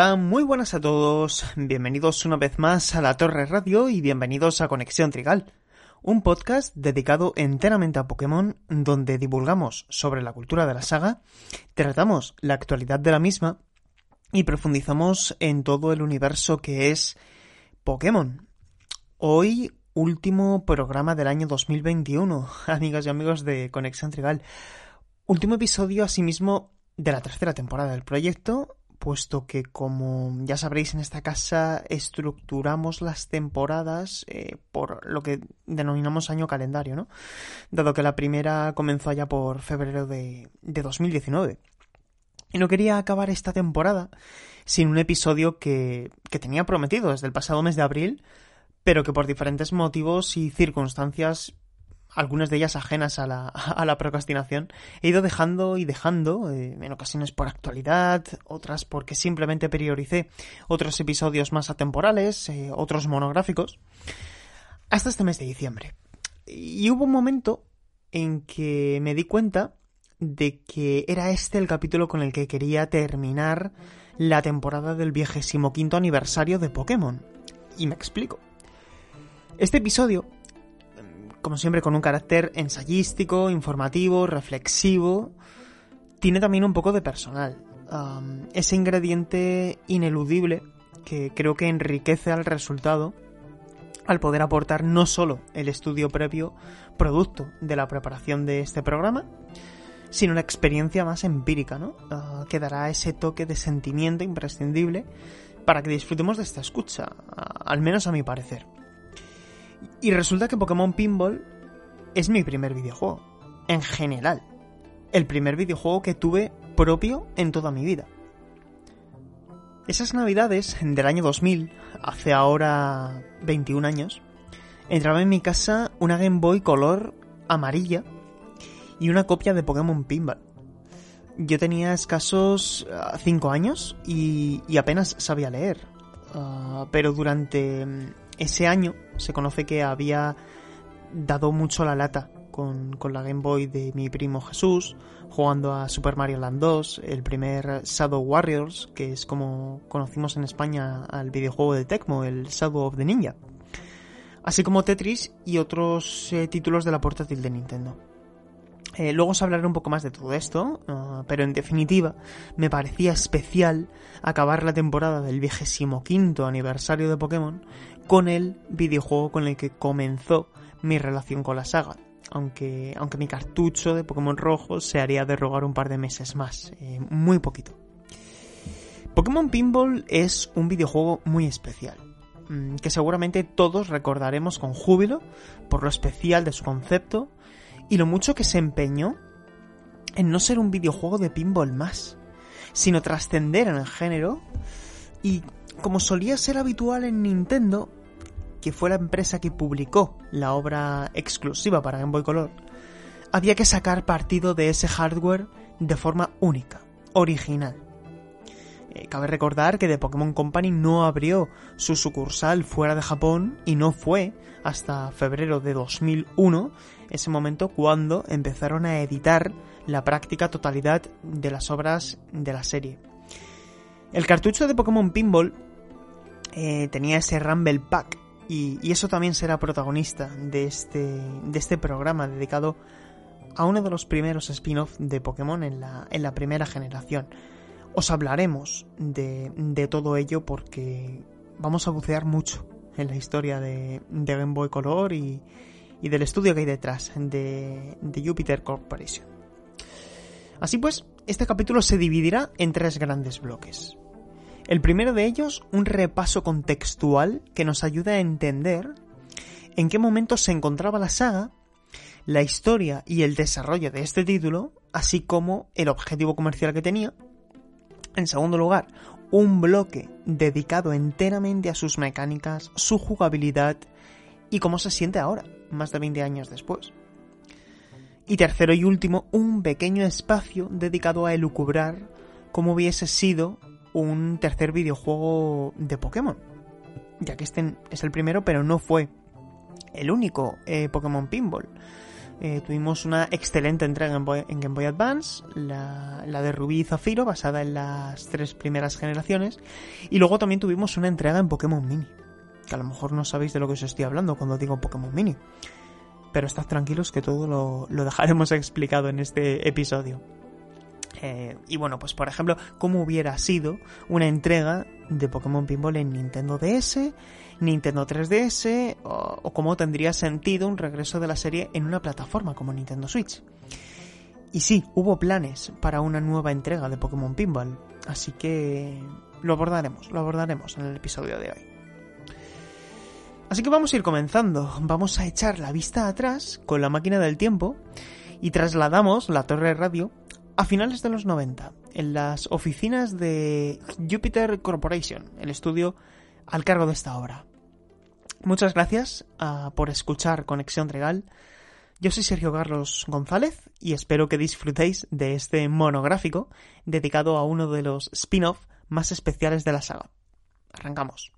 Muy buenas a todos, bienvenidos una vez más a la Torre Radio y bienvenidos a Conexión Trigal, un podcast dedicado enteramente a Pokémon donde divulgamos sobre la cultura de la saga, tratamos la actualidad de la misma y profundizamos en todo el universo que es Pokémon. Hoy, último programa del año 2021, amigas y amigos de Conexión Trigal. Último episodio, asimismo, de la tercera temporada del proyecto, puesto que, como ya sabréis, en esta casa estructuramos las temporadas eh, por lo que denominamos año calendario, ¿no? Dado que la primera comenzó allá por febrero de, de 2019. Y no quería acabar esta temporada sin un episodio que, que tenía prometido desde el pasado mes de abril, pero que por diferentes motivos y circunstancias algunas de ellas ajenas a la, a la procrastinación, he ido dejando y dejando, eh, en ocasiones por actualidad, otras porque simplemente prioricé otros episodios más atemporales, eh, otros monográficos, hasta este mes de diciembre. Y hubo un momento en que me di cuenta de que era este el capítulo con el que quería terminar la temporada del vigésimo quinto aniversario de Pokémon. Y me explico. Este episodio como siempre con un carácter ensayístico, informativo, reflexivo, tiene también un poco de personal. ese ingrediente ineludible que creo que enriquece al resultado al poder aportar no solo el estudio previo producto de la preparación de este programa, sino una experiencia más empírica, ¿no? Ah, que dará ese toque de sentimiento imprescindible para que disfrutemos de esta escucha, al menos a mi parecer. Y resulta que Pokémon Pinball es mi primer videojuego. En general. El primer videojuego que tuve propio en toda mi vida. Esas navidades del año 2000, hace ahora 21 años, entraba en mi casa una Game Boy color amarilla y una copia de Pokémon Pinball. Yo tenía escasos 5 ah, años y, apenas sabía leer. Ah, pero durante ese año se conoce que había dado mucho la lata con, la Game Boy de mi primo Jesús, jugando a Super Mario Land 2, el primer Shadow Warriors, que es como conocimos en España al videojuego de Tecmo, el Shadow of the Ninja, así como Tetris y otros eh, títulos de la portátil de Nintendo. Eh, luego os hablaré un poco más de todo esto, ah, pero en definitiva me parecía especial acabar la temporada del vigésimo quinto aniversario de Pokémon con el videojuego con el que comenzó mi relación con la saga. Aunque, aunque mi cartucho de Pokémon rojo se haría de rogar un par de meses más, eh, muy poquito. Pokémon Pinball es un videojuego muy especial, mm, que seguramente todos recordaremos con júbilo por lo especial de su concepto y lo mucho que se empeñó en no ser un videojuego de pinball más, sino trascender en el género y, como solía ser habitual en Nintendo, que fue la empresa que publicó la obra exclusiva para Game Boy Color, había que sacar partido de ese hardware de forma única, original. Eh, cabe recordar que The Pokémon Company no abrió su sucursal fuera de Japón y no fue hasta febrero de 2001, ese momento cuando empezaron a editar la práctica totalidad de las obras de la serie. El cartucho de Pokémon Pinball eh, tenía ese Rumble Pack y, eso también será protagonista de este, de este programa dedicado a uno de los primeros spin-off de Pokémon en la, en la primera generación. Os hablaremos de, de, todo ello porque vamos a bucear mucho en la historia de, de Game Boy Color y, y, del estudio que hay detrás de, de Jupiter Corporation. Así pues, este capítulo se dividirá en tres grandes bloques. El primero de ellos, un repaso contextual que nos ayuda a entender en qué momento se encontraba la saga, la historia y el desarrollo de este título, así como el objetivo comercial que tenía. En segundo lugar, un bloque dedicado enteramente a sus mecánicas, su jugabilidad y cómo se siente ahora, más de 20 años después. Y tercero y último, un pequeño espacio dedicado a elucubrar cómo hubiese sido un tercer videojuego de Pokémon. Ya que este es el primero, pero no fue el único eh, Pokémon Pinball. eh, tuvimos una excelente entrega en, Game Boy Advance, la, de Rubí y Zafiro, basada en las tres primeras generaciones, y luego también tuvimos una entrega en Pokémon Mini, que a lo mejor no sabéis de lo que os estoy hablando cuando digo Pokémon Mini, pero estad tranquilos que todo lo dejaremos explicado en este episodio. Eh, y bueno, pues por ejemplo, cómo hubiera sido una entrega de Pokémon Pinball en Nintendo DS, Nintendo 3DS, o, cómo tendría sentido un regreso de la serie en una plataforma como Nintendo Switch. Y sí, hubo planes para una nueva entrega de Pokémon Pinball, así que lo abordaremos, lo abordaremos en el episodio de hoy. Así que vamos a ir comenzando, vamos a echar la vista atrás con la máquina del tiempo y trasladamos la torre de radio a finales de los 90, en las oficinas de Jupiter Corporation, el estudio al cargo de esta obra. Muchas gracias ah, por escuchar Conexión Regal. Yo soy Sergio Carlos González y espero que disfrutéis de este monográfico dedicado a uno de los spin-off más especiales de la saga. Arrancamos.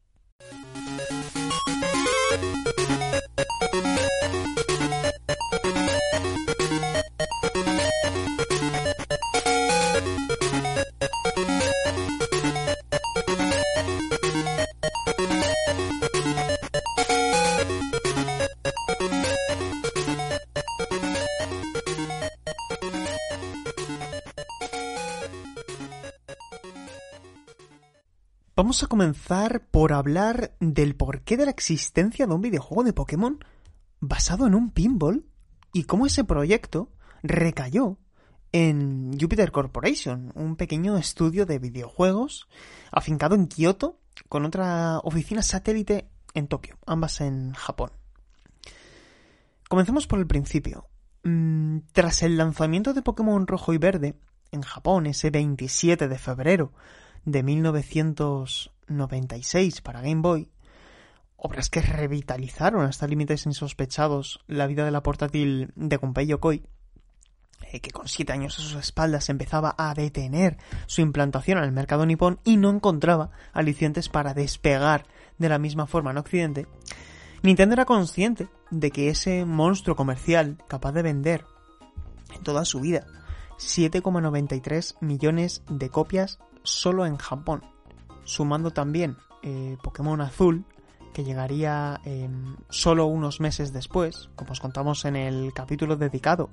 Vamos a comenzar por hablar del porqué de la existencia de un videojuego de Pokémon basado en un pinball y cómo ese proyecto recayó en Jupiter Corporation, un pequeño estudio de videojuegos afincado en Kioto con otra oficina satélite en Tokio, ambas en Japón. Comencemos por el principio. Mm, tras el lanzamiento de Pokémon Rojo y Verde en Japón ese 27 de febrero de 1996 para Game Boy, obras que revitalizaron hasta límites insospechados la vida de la portátil de Gunpei Yokoi, eh, que con siete años a sus espaldas empezaba a detener su implantación en el mercado nipón y no encontraba alicientes para despegar de la misma forma en Occidente, Nintendo era consciente de que ese monstruo comercial capaz de vender en toda su vida 7,93 millones de copias solo en Japón, sumando también eh, Pokémon Azul, que llegaría em, solo unos meses después, como os contamos en el capítulo dedicado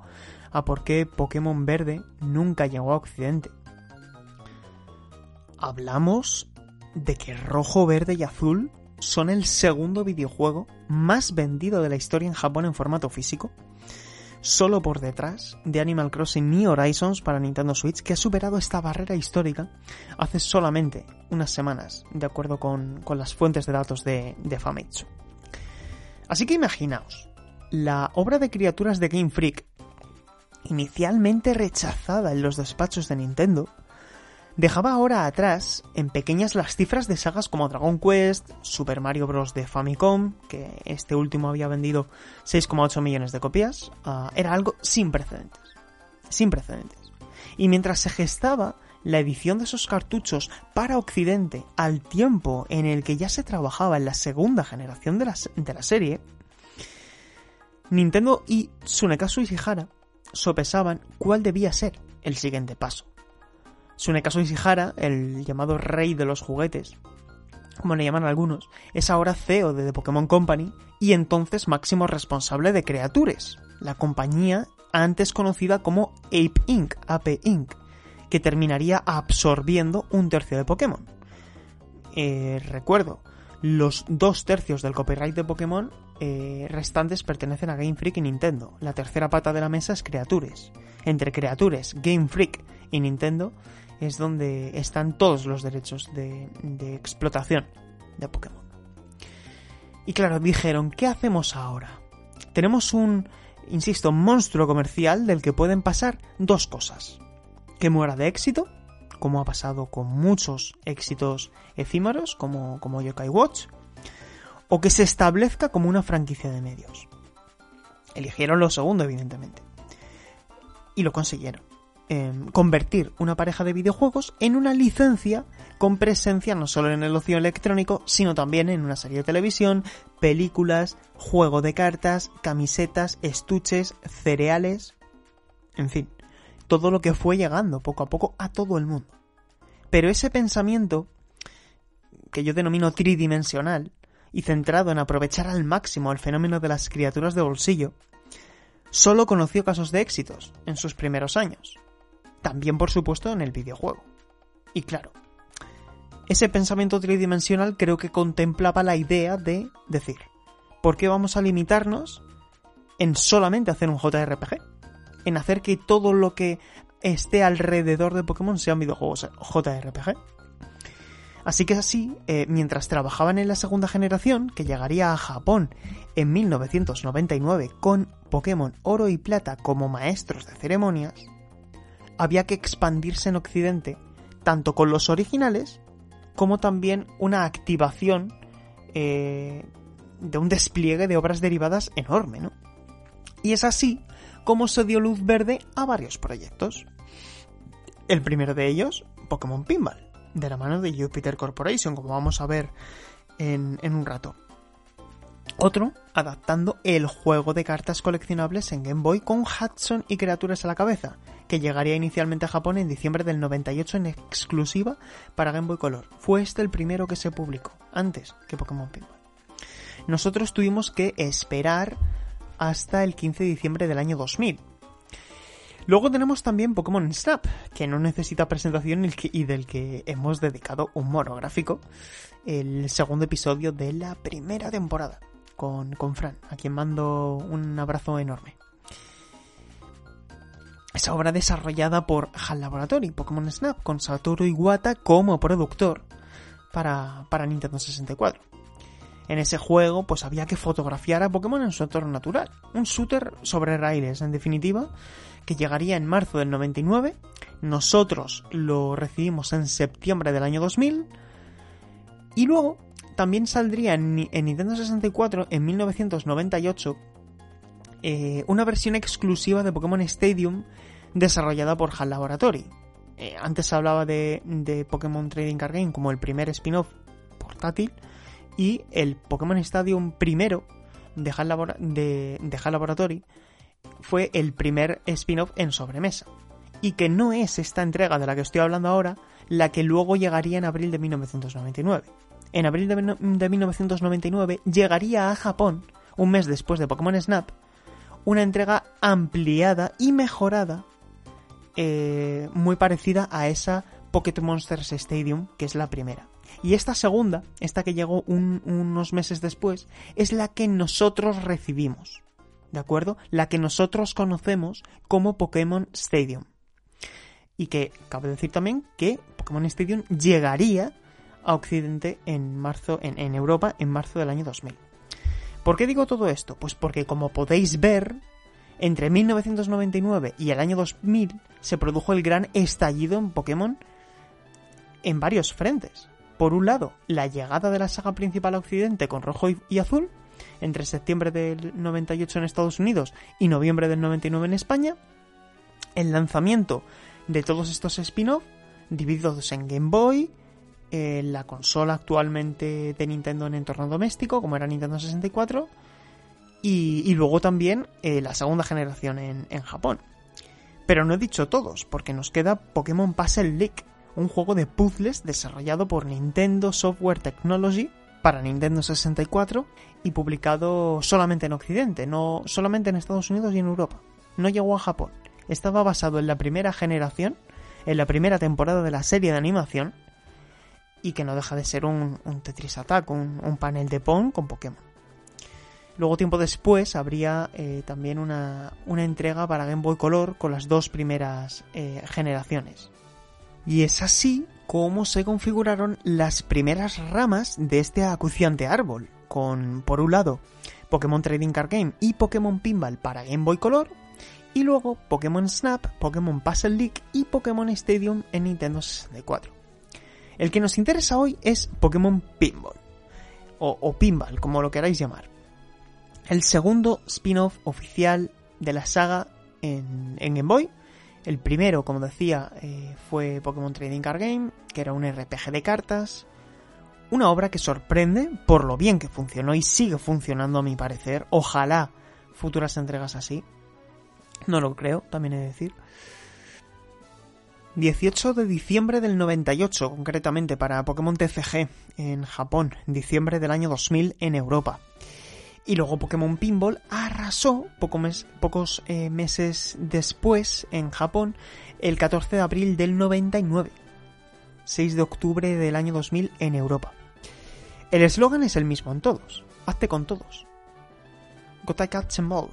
a por qué Pokémon Verde nunca llegó a Occidente. Hablamos de que Rojo, Verde y Azul son el segundo videojuego más vendido de la historia en Japón en formato físico, solo por detrás de Animal Crossing New Horizons para Nintendo Switch, que ha superado esta barrera histórica hace solamente unas semanas, de acuerdo con, las fuentes de datos de, de Famitsu. Así que imaginaos, la obra de criaturas de Game Freak, inicialmente rechazada en los despachos de Nintendo, dejaba ahora atrás en pequeñas las cifras de sagas como Dragon Quest, Super Mario Bros. de Famicom, que este último había vendido 6,8 millones de copias, ah, era algo sin precedentes. Sin precedentes. Y mientras se gestaba la edición de esos cartuchos para Occidente al tiempo en el que ya se trabajaba en la segunda generación de la, serie, Nintendo y Tsunekazu Ishihara sopesaban cuál debía ser el siguiente paso. Tsunekazu Ishihara, el llamado rey de los juguetes, como le llaman algunos, es ahora CEO de The Pokémon Company y entonces máximo responsable de Creatures, la compañía antes conocida como Ape Inc., Ape Inc., que terminaría absorbiendo un tercio de Pokémon. Eh, recuerdo, los dos tercios del copyright de Pokémon eh, restantes pertenecen a Game Freak y Nintendo. La tercera pata de la mesa es Creatures. Entre Creatures, Game Freak y Nintendo es donde están todos los derechos de, explotación de Pokémon. Y claro, dijeron, ¿qué hacemos ahora? Tenemos un, insisto, monstruo comercial del que pueden pasar dos cosas. Que muera de éxito, como ha pasado con muchos éxitos efímeros, como, como Yokai Watch, o que se establezca como una franquicia de medios. Eligieron lo segundo, evidentemente. Y lo consiguieron. Em, convertir una pareja de videojuegos en una licencia con presencia no solo en el ocio electrónico, sino también en una serie de televisión, películas, juego de cartas, camisetas, estuches, cereales, en fin, todo lo que fue llegando poco a poco a todo el mundo. Pero ese pensamiento, que yo denomino tridimensional, y centrado en aprovechar al máximo el fenómeno de las criaturas de bolsillo, solo conoció casos de éxitos en sus primeros años. También, por supuesto, en el videojuego. Y claro, ese pensamiento tridimensional creo que contemplaba la idea de decir, ¿por qué vamos a limitarnos en solamente hacer un JRPG? En hacer que todo lo que esté alrededor de Pokémon sean videojuegos JRPG. Así que así, eh, mientras trabajaban en la segunda generación, que llegaría a Japón en 1999 con Pokémon Oro y Plata como maestros de ceremonias, había que expandirse en Occidente, tanto con los originales, como también una activación eh, de un despliegue de obras derivadas enorme, ¿no? Y es así como se dio luz verde a varios proyectos. El primero de ellos, Pokémon Pinball de la mano de Jupiter Corporation, como vamos a ver en, un rato. Otro, adaptando el juego de cartas coleccionables en Game Boy con Hudson y criaturas a la cabeza, que llegaría inicialmente a Japón en diciembre del 98 en exclusiva para Game Boy Color. Fue este el primero que se publicó, antes que Pokémon Pinball. Nosotros tuvimos que esperar hasta el 15 de diciembre del año 2000, Luego tenemos también Pokémon Snap, que no necesita presentación y del que hemos dedicado un monográfico, el segundo episodio de la primera temporada, con, Fran, a quien mando un abrazo enorme. Esa obra desarrollada por HAL Laboratory, Pokémon Snap, con Satoru Iwata como productor para, para Nintendo 64. En ese juego, pues había que fotografiar a Pokémon en su entorno natural. Un shooter sobre raíles, en definitiva, que llegaría en marzo del 99. Nosotros lo recibimos en septiembre del año 2000. Y luego también saldría en, Nintendo 64 en 1998 eh, una versión exclusiva de Pokémon Stadium desarrollada por HAL Laboratory. Eh, antes se hablaba de, Pokémon Trading Card Game como el primer spin-off portátil y el Pokémon Stadium primero de de HAL Laboratory fue el primer spin-off en sobremesa. Y que no es esta entrega de la que estoy hablando ahora la que luego llegaría en abril de 1999. En abril de, 1999 llegaría a Japón, un mes después de Pokémon Snap, una entrega ampliada y mejorada, eh, muy parecida a esa Pokémon Monsters Stadium, que es la primera. Y esta segunda, esta que llegó unos meses después, es la que nosotros recibimos. ¿de acuerdo? La que nosotros conocemos como Pokémon Stadium. Y que cabe decir también que Pokémon Stadium llegaría a Occidente en marzo, en, Europa, en marzo del año 2000. ¿Por qué digo todo esto? Pues porque como podéis ver, entre 1999 y el año 2000 se produjo el gran estallido en Pokémon en varios frentes. Por un lado, la llegada de la saga principal a Occidente con rojo y azul, entre septiembre del 98 en Estados Unidos y noviembre del 99 en España, el lanzamiento de todos estos spin-off divididos en Game Boy, eh, la consola actualmente de Nintendo en entorno doméstico, como era Nintendo 64, y, luego también eh, la segunda generación en, Japón. Pero no he dicho todos, porque nos queda Pokémon Puzzle League, un juego de puzzles desarrollado por Nintendo Software Technology para Nintendo 64 y publicado solamente en Occidente, no solamente en Estados Unidos y en Europa. No llegó a Japón. Estaba basado en la primera generación, en la primera temporada de la serie de animación, y que no deja de ser un, Tetris Attack, un, panel de Pong con Pokémon. Luego, tiempo después, habría eh, también una, entrega para Game Boy Color con las dos primeras eh, generaciones. Y es así como se configuraron las primeras ramas de este acuciante árbol, con, por un lado, Pokémon Trading Card Game y Pokémon Pinball para Game Boy Color, y luego Pokémon Snap, Pokémon Puzzle League y Pokémon Stadium en Nintendo 64. El que nos interesa hoy es Pokémon Pinball, o, Pinball, como lo queráis llamar. El segundo spin-off oficial de la saga en, en Game Boy, El primero, como decía, eh, fue Pokémon Trading Card Game, que era un RPG de cartas. Una obra que sorprende por lo bien que funcionó y sigue funcionando a mi parecer. Ojalá futuras entregas así. No lo creo, también he de decir. 18 de diciembre del 98, concretamente para Pokémon TCG en Japón, diciembre del año 2000 en Europa. Y luego Pokémon Pinball arrasó pocos eh, meses después en Japón, el 14 de abril del 99. 6 de octubre del año 2000 en Europa. El eslogan es el mismo en todos. Hazte con todos. Gotai Catch Ball.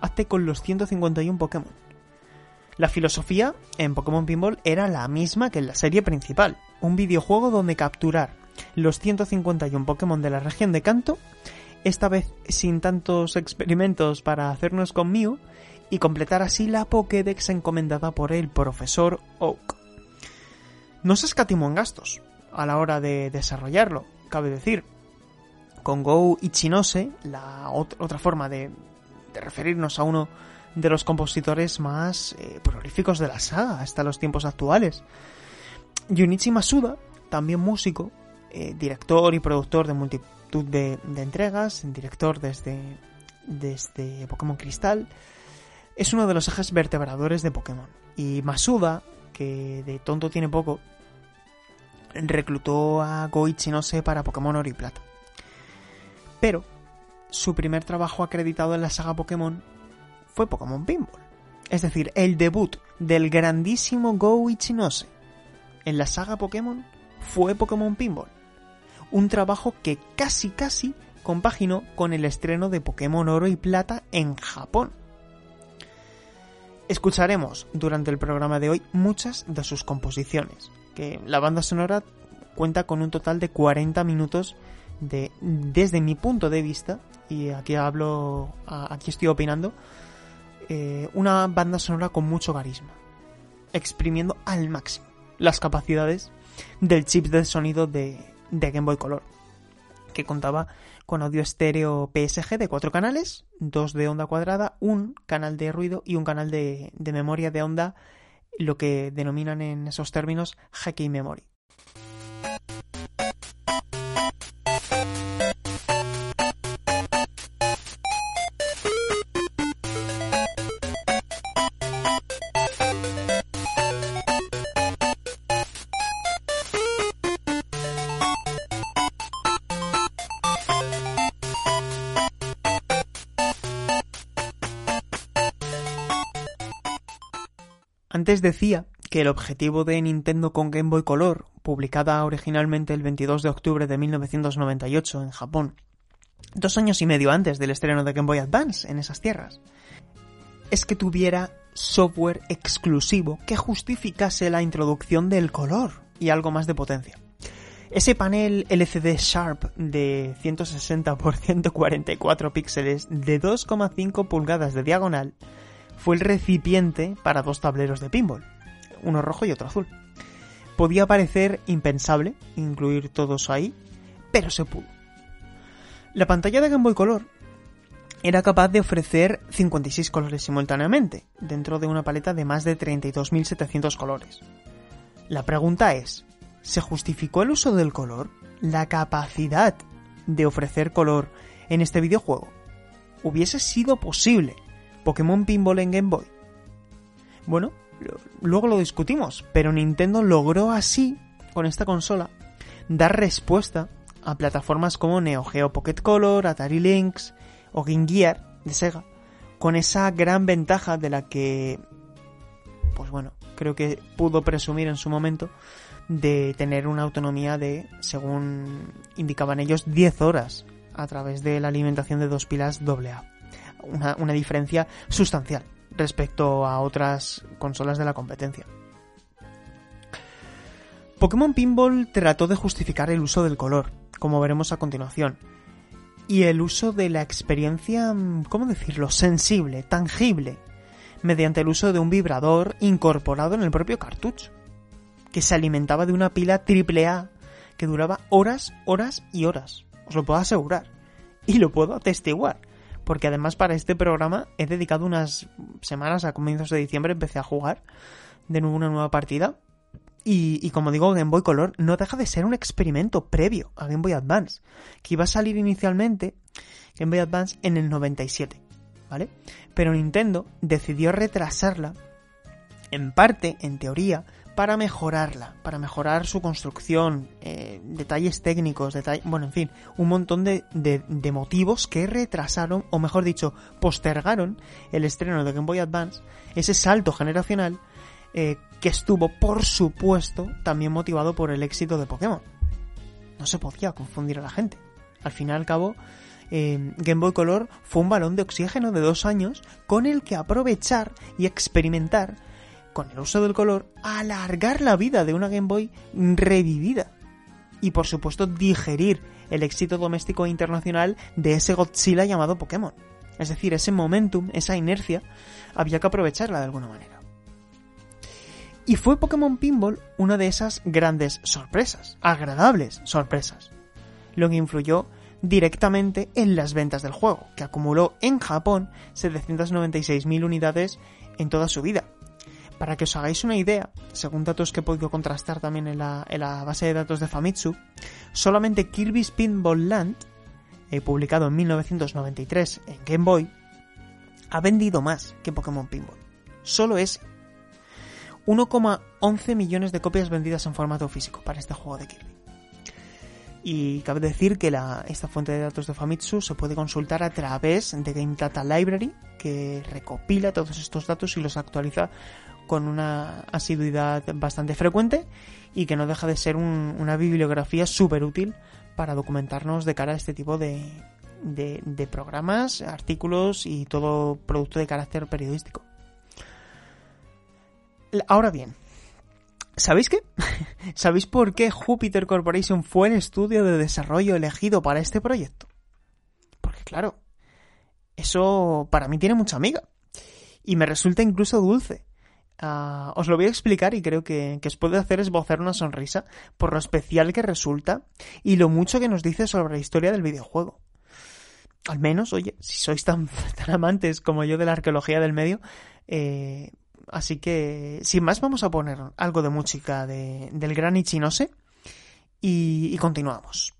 Hazte con los 151 Pokémon. La filosofía en Pokémon Pinball era la misma que en la serie principal. Un videojuego donde capturar los 151 Pokémon de la región de Kanto esta vez sin tantos experimentos para hacernos conmigo y completar así la Pokédex encomendada por el profesor Oak. No se escatimó en gastos a la hora de desarrollarlo, cabe decir. Con Go Ichinose, la otra forma de, referirnos a uno de los compositores más eh, prolíficos de la saga hasta los tiempos actuales. Junichi Masuda, también músico, eh, director y productor de multitud de, entregas, director desde, desde Pokémon Cristal, es uno de los ejes vertebradores de Pokémon. Y Masuda, que de tonto tiene poco, reclutó a Goichi Nose para Pokémon Oro y Plata. Pero su primer trabajo acreditado en la saga Pokémon fue Pokémon Pinball. Es decir, el debut del grandísimo Go Ichinose en la saga Pokémon fue Pokémon Pinball un trabajo que casi casi compaginó con el estreno de Pokémon Oro y Plata en Japón. Escucharemos durante el programa de hoy muchas de sus composiciones, que la banda sonora cuenta con un total de 40 minutos de, desde mi punto de vista, y aquí hablo, aquí estoy opinando, eh, una banda sonora con mucho carisma, exprimiendo al máximo las capacidades del chip de sonido de, Game Boy Color, que contaba con audio estéreo PSG de cuatro canales, dos de onda cuadrada, un canal de ruido y un canal de, memoria de onda, lo que denominan en esos términos Haki Memory. Antes decía que el objetivo de Nintendo con Game Boy Color, publicada originalmente el 22 de octubre de 1998 en Japón, dos años y medio antes del estreno de Game Boy Advance en esas tierras, es que tuviera software exclusivo que justificase la introducción del color y algo más de potencia. Ese panel LCD Sharp de 160 x 144 píxeles de 2,5 pulgadas de diagonal fue el recipiente para dos tableros de pinball, uno rojo y otro azul. Podía parecer impensable incluir todos ahí, pero se pudo. La pantalla de Game Boy Color era capaz de ofrecer 56 colores simultáneamente, dentro de una paleta de más de 32.700 colores. La pregunta es, ¿se justificó el uso del color? ¿La capacidad de ofrecer color en este videojuego? ¿Hubiese sido posible Pokémon Pinball en Game Boy. Bueno, luego lo discutimos, pero Nintendo logró así, con esta consola, dar respuesta a plataformas como Neo Geo Pocket Color, Atari Lynx o Game Gear de Sega, con esa gran ventaja de la que, pues bueno, creo que pudo presumir en su momento de tener una autonomía de, según indicaban ellos, 10 horas a través de la alimentación de dos pilas AA una, diferencia sustancial respecto a otras consolas de la competencia. Pokémon Pinball trató de justificar el uso del color, como veremos a continuación, y el uso de la experiencia, ¿cómo decirlo?, sensible, tangible, mediante el uso de un vibrador incorporado en el propio cartucho, que se alimentaba de una pila AAA que duraba horas, horas y horas. Os lo puedo asegurar. Y lo puedo atestiguar porque además para este programa he dedicado unas semanas a comienzos de diciembre, empecé a jugar de nuevo una nueva partida. Y, y, como digo, Game Boy Color no deja de ser un experimento previo a Game Boy Advance, que iba a salir inicialmente Game Boy Advance en el 97, ¿vale? Pero Nintendo decidió retrasarla, en parte, en teoría, para mejorarla, para mejorar su construcción, eh, detalles técnicos, detalles, bueno, en fin, un montón de, de, de, motivos que retrasaron, o mejor dicho, postergaron el estreno de Game Boy Advance, ese salto generacional eh, que estuvo, por supuesto, también motivado por el éxito de Pokémon. No se podía confundir a la gente. Al fin y al cabo, eh, Game Boy Color fue un balón de oxígeno de dos años con el que aprovechar y experimentar con el uso del color, alargar la vida de una Game Boy revivida. Y por supuesto digerir el éxito doméstico e internacional de ese Godzilla llamado Pokémon. Es decir, ese momentum, esa inercia, había que aprovecharla de alguna manera. Y fue Pokémon Pinball una de esas grandes sorpresas, agradables sorpresas, lo que influyó directamente en las ventas del juego, que acumuló en Japón 796.000 unidades en toda su vida, para que os hagáis una idea, según datos que he podido contrastar también en la, base de datos de Famitsu, solamente Kirby's Pinball Land, eh, publicado en 1993 en Game Boy, ha vendido más que Pokémon Pinball. Solo es 1,11 millones de copias vendidas en formato físico para este juego de Kirby. Y cabe decir que esta fuente de datos de Famitsu se puede consultar a través de Game Data Library, que recopila todos estos datos y los actualiza con una asiduidad bastante frecuente y que no deja de ser un, una bibliografía súper útil para documentarnos de cara a este tipo de, programas, artículos y todo producto de carácter periodístico. Ahora bien, ¿Sabéis qué? ¿Sabéis por qué Jupiter Corporation fue el estudio de desarrollo elegido para este proyecto? Porque claro, eso para mí tiene mucha amiga. Y me resulta incluso dulce. Uh, os lo voy a explicar y creo que, que os puede hacer esbozar una sonrisa por lo especial que resulta y lo mucho que nos dice sobre la historia del videojuego. Al menos, oye, si sois tan, tan amantes como yo de la arqueología del medio, eh, Así que, sin más, vamos a poner algo de música de, del gran Ichinose y, y continuamos.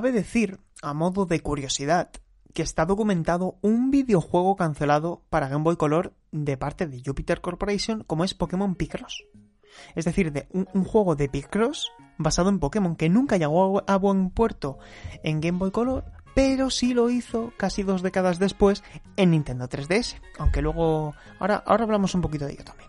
Cabe decir, a modo de curiosidad, que está documentado un videojuego cancelado para Game Boy Color de parte de Jupiter Corporation como es Pokémon Picross. Es decir, de un, un, juego de Picross basado en Pokémon que nunca llegó a buen puerto en Game Boy Color, pero sí lo hizo casi dos décadas después en Nintendo 3DS. Aunque luego... Ahora, ahora hablamos un poquito de ello también.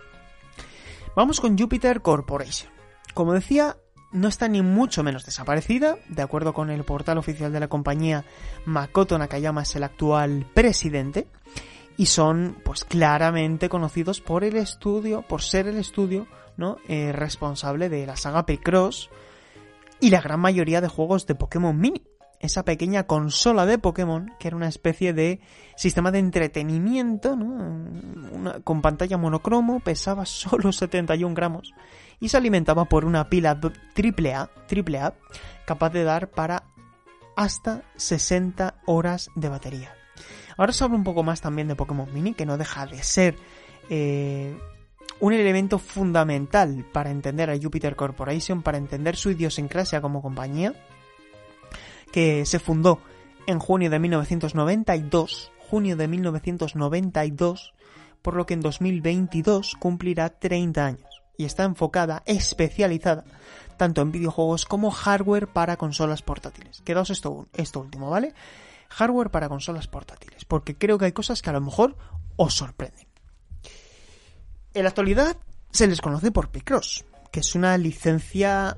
Vamos con Jupiter Corporation. Como decía, no está ni mucho menos desaparecida, de acuerdo con el portal oficial de la compañía, Makoto Nakayama es el actual presidente y son pues claramente conocidos por el estudio, por ser el estudio, ¿no? Eh, responsable de la saga P-Cross y la gran mayoría de juegos de Pokémon Mini. Esa pequeña consola de Pokémon, que era una especie de sistema de entretenimiento, ¿no? Con pantalla monocromo, pesaba solo 71 gramos y se alimentaba por una pila AAA, AAA capaz de dar para hasta 60 horas de batería. Ahora os hablo un poco más también de Pokémon Mini, que no deja de ser eh, un elemento fundamental para entender a Jupiter Corporation, para entender su idiosincrasia como compañía, que se fundó en junio de 1992, junio de 1992, por lo que en 2022 cumplirá 30 años y está enfocada, especializada, tanto en videojuegos como hardware para consolas portátiles. Quedaos esto, último, ¿vale? Hardware para consolas portátiles, porque creo que hay cosas que a lo mejor os sorprenden. En la actualidad se les conoce por Picross, que es una licencia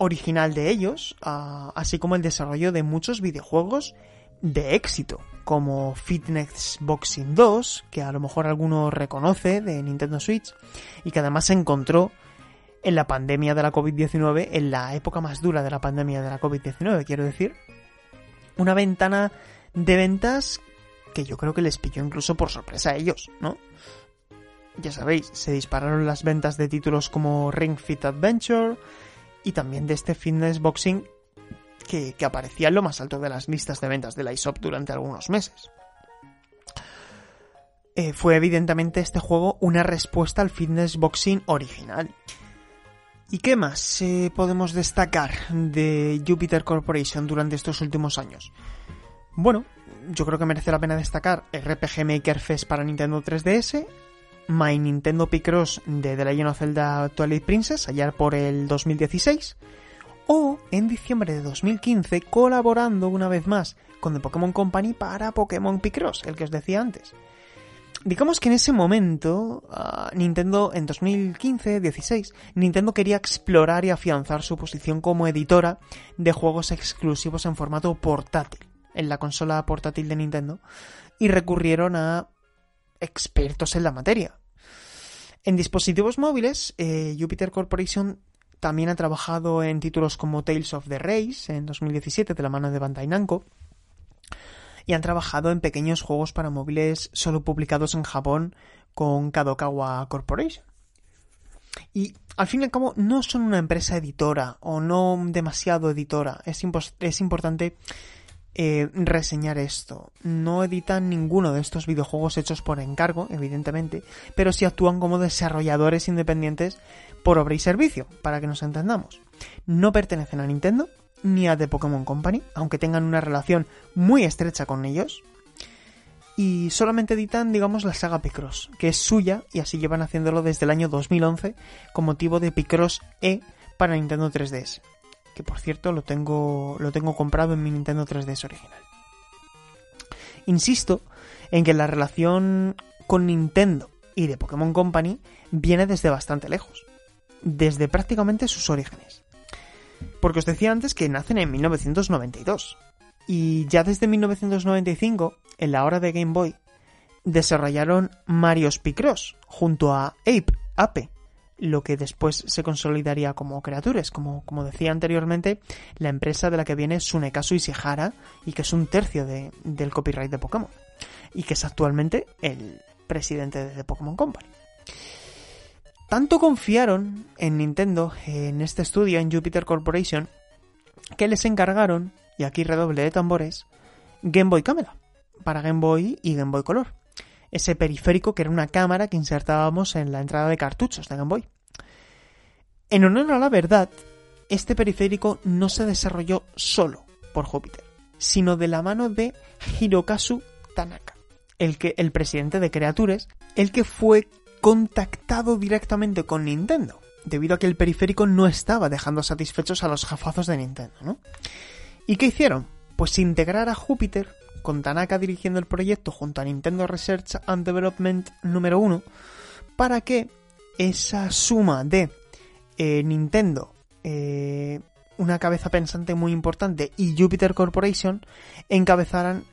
original de ellos, así como el desarrollo de muchos videojuegos de éxito, como Fitness Boxing 2, que a lo mejor alguno reconoce de Nintendo Switch, y que además se encontró en la pandemia de la COVID-19, en la época más dura de la pandemia de la COVID-19, quiero decir, una ventana de ventas que yo creo que les pilló incluso por sorpresa a ellos, ¿no? Ya sabéis, se dispararon las ventas de títulos como Ring Fit Adventure, y también de este fitness boxing que, aparecía en lo más alto de las listas de ventas de la ISOP durante algunos meses. Eh, fue evidentemente este juego una respuesta al fitness boxing original. ¿Y qué más eh, podemos destacar de Jupiter Corporation durante estos últimos años? Bueno, yo creo que merece la pena destacar RPG Maker Fest para Nintendo 3DS, My Nintendo Picross de The Legend of Zelda Twilight Princess, allá por el 2016, o en diciembre de 2015 colaborando una vez más con The Pokémon Company para Pokémon Picross, el que os decía antes. Digamos que en ese momento, ah, Nintendo, en 2015-16, Nintendo quería explorar y afianzar su posición como editora de juegos exclusivos en formato portátil, en la consola portátil de Nintendo, y recurrieron a expertos en la materia. En dispositivos móviles, eh, Jupiter Corporation también ha trabajado en títulos como Tales of the Race en 2017 de la mano de Bandai Namco y han trabajado en pequeños juegos para móviles solo publicados en Japón con Kadokawa Corporation. Y al fin y al cabo no son una empresa editora o no demasiado editora. Es, es importante eh, reseñar esto. No editan ninguno de estos videojuegos hechos por encargo, evidentemente, pero sí actúan como desarrolladores independientes por obra y servicio, para que nos entendamos. No pertenecen a Nintendo ni a The Pokémon Company, aunque tengan una relación muy estrecha con ellos. Y solamente editan, digamos, la saga Picross, que es suya, y así llevan haciéndolo desde el año 2011 con motivo de Picross E para Nintendo 3DS que por cierto lo tengo, lo tengo comprado en mi Nintendo 3DS original. Insisto en que la relación con Nintendo y de Pokémon Company viene desde bastante lejos, desde prácticamente sus orígenes. Porque os decía antes que nacen en 1992, y ya desde 1995, en la hora de Game Boy, desarrollaron Mario Picross junto a Ape, Ape, lo que después se consolidaría como Creatures, como, como decía anteriormente, la empresa de la que viene Sunekazu Ishihara y que es un tercio del copyright de Pokémon. Y que es actualmente el presidente de Pokémon Company. Tanto confiaron en Nintendo, en este estudio, en Jupiter Corporation, que les encargaron, y aquí redoble de tambores, Game Boy Camera, para Game Boy y Game Boy Color ese periférico que era una cámara que insertábamos en la entrada de cartuchos de Game Boy. En honor a la verdad, este periférico no se desarrolló solo por Júpiter, sino de la mano de Hirokazu Tanaka, el, que, el presidente de Creatures, el que fue contactado directamente con Nintendo, debido a que el periférico no estaba dejando satisfechos a los jafazos de Nintendo, ¿no? ¿Y qué hicieron? Pues integrar a Júpiter con Tanaka dirigiendo el proyecto junto a Nintendo Research and Development número 1, para que esa suma de eh, Nintendo, eh, una cabeza pensante muy importante, y Jupiter Corporation encabezaran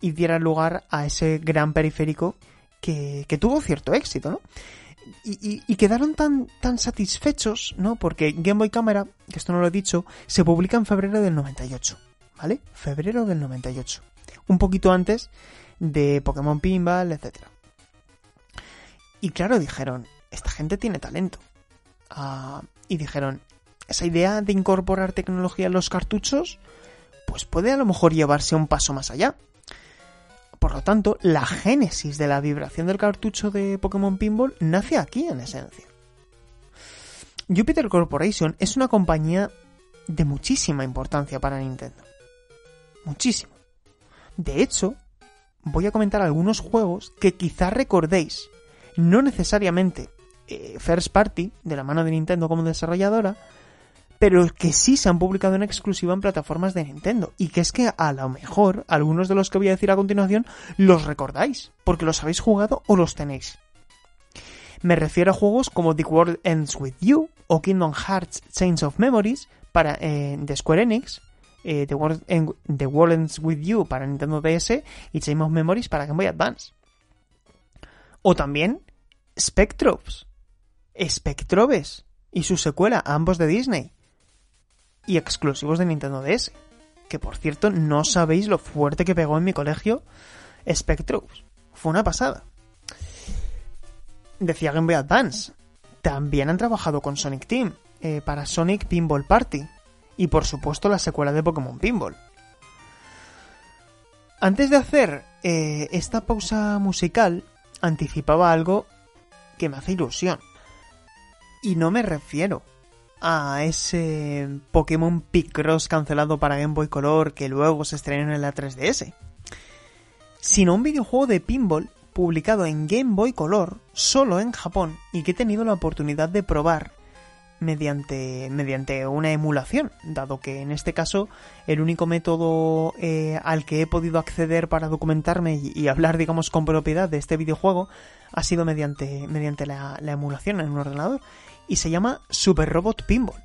y dieran lugar a ese gran periférico que, tuvo cierto éxito, ¿no? Y, quedaron tan, tan satisfechos, ¿no? Porque Game Boy Camera, que esto no lo he dicho, se publica en febrero del 98, ¿vale? Febrero del 98 un poquito antes de Pokémon Pinball, etc. Y claro, dijeron, esta gente tiene talento. Ah, y dijeron, esa idea de incorporar tecnología en los cartuchos, pues puede a lo mejor llevarse un paso más allá. Por lo tanto, la génesis de la vibración del cartucho de Pokémon Pinball nace aquí en esencia. Jupiter Corporation es una compañía de muchísima importancia para Nintendo. Muchísimo. De hecho, voy a comentar algunos juegos que quizá recordéis, no necesariamente eh, First Party, de la mano de Nintendo como desarrolladora, pero que sí se han publicado en exclusiva en plataformas de Nintendo. Y que es que a lo mejor algunos de los que voy a decir a continuación los recordáis, porque los habéis jugado o los tenéis. Me refiero a juegos como The World Ends With You o Kingdom Hearts Chains of Memories para, eh, de Square Enix, eh, The, World The World Ends With You para Nintendo DS y Chains of Memories para Game Boy Advance. O también Spectros, Spectrobes y su secuela, ambos de Disney y exclusivos de Nintendo DS. Que por cierto, no sabéis lo fuerte que pegó en mi colegio Spectros. Fue una pasada. Decía Game Boy Advance. También han trabajado con Sonic Team eh, para Sonic Pinball Party. Y por supuesto la secuela de Pokémon Pinball. Antes de hacer eh, esta pausa musical, anticipaba algo que me hace ilusión. Y no me refiero a ese Pokémon Picross cancelado para Game Boy Color que luego se estrenó en la 3DS, sino un videojuego de pinball publicado en Game Boy Color solo en Japón y que he tenido la oportunidad de probar mediante, mediante una emulación, dado que en este caso el único método eh, al que he podido acceder para documentarme y, hablar, digamos, con propiedad de este videojuego ha sido mediante, mediante la emulación en un ordenador y se llama Super Robot Pinball.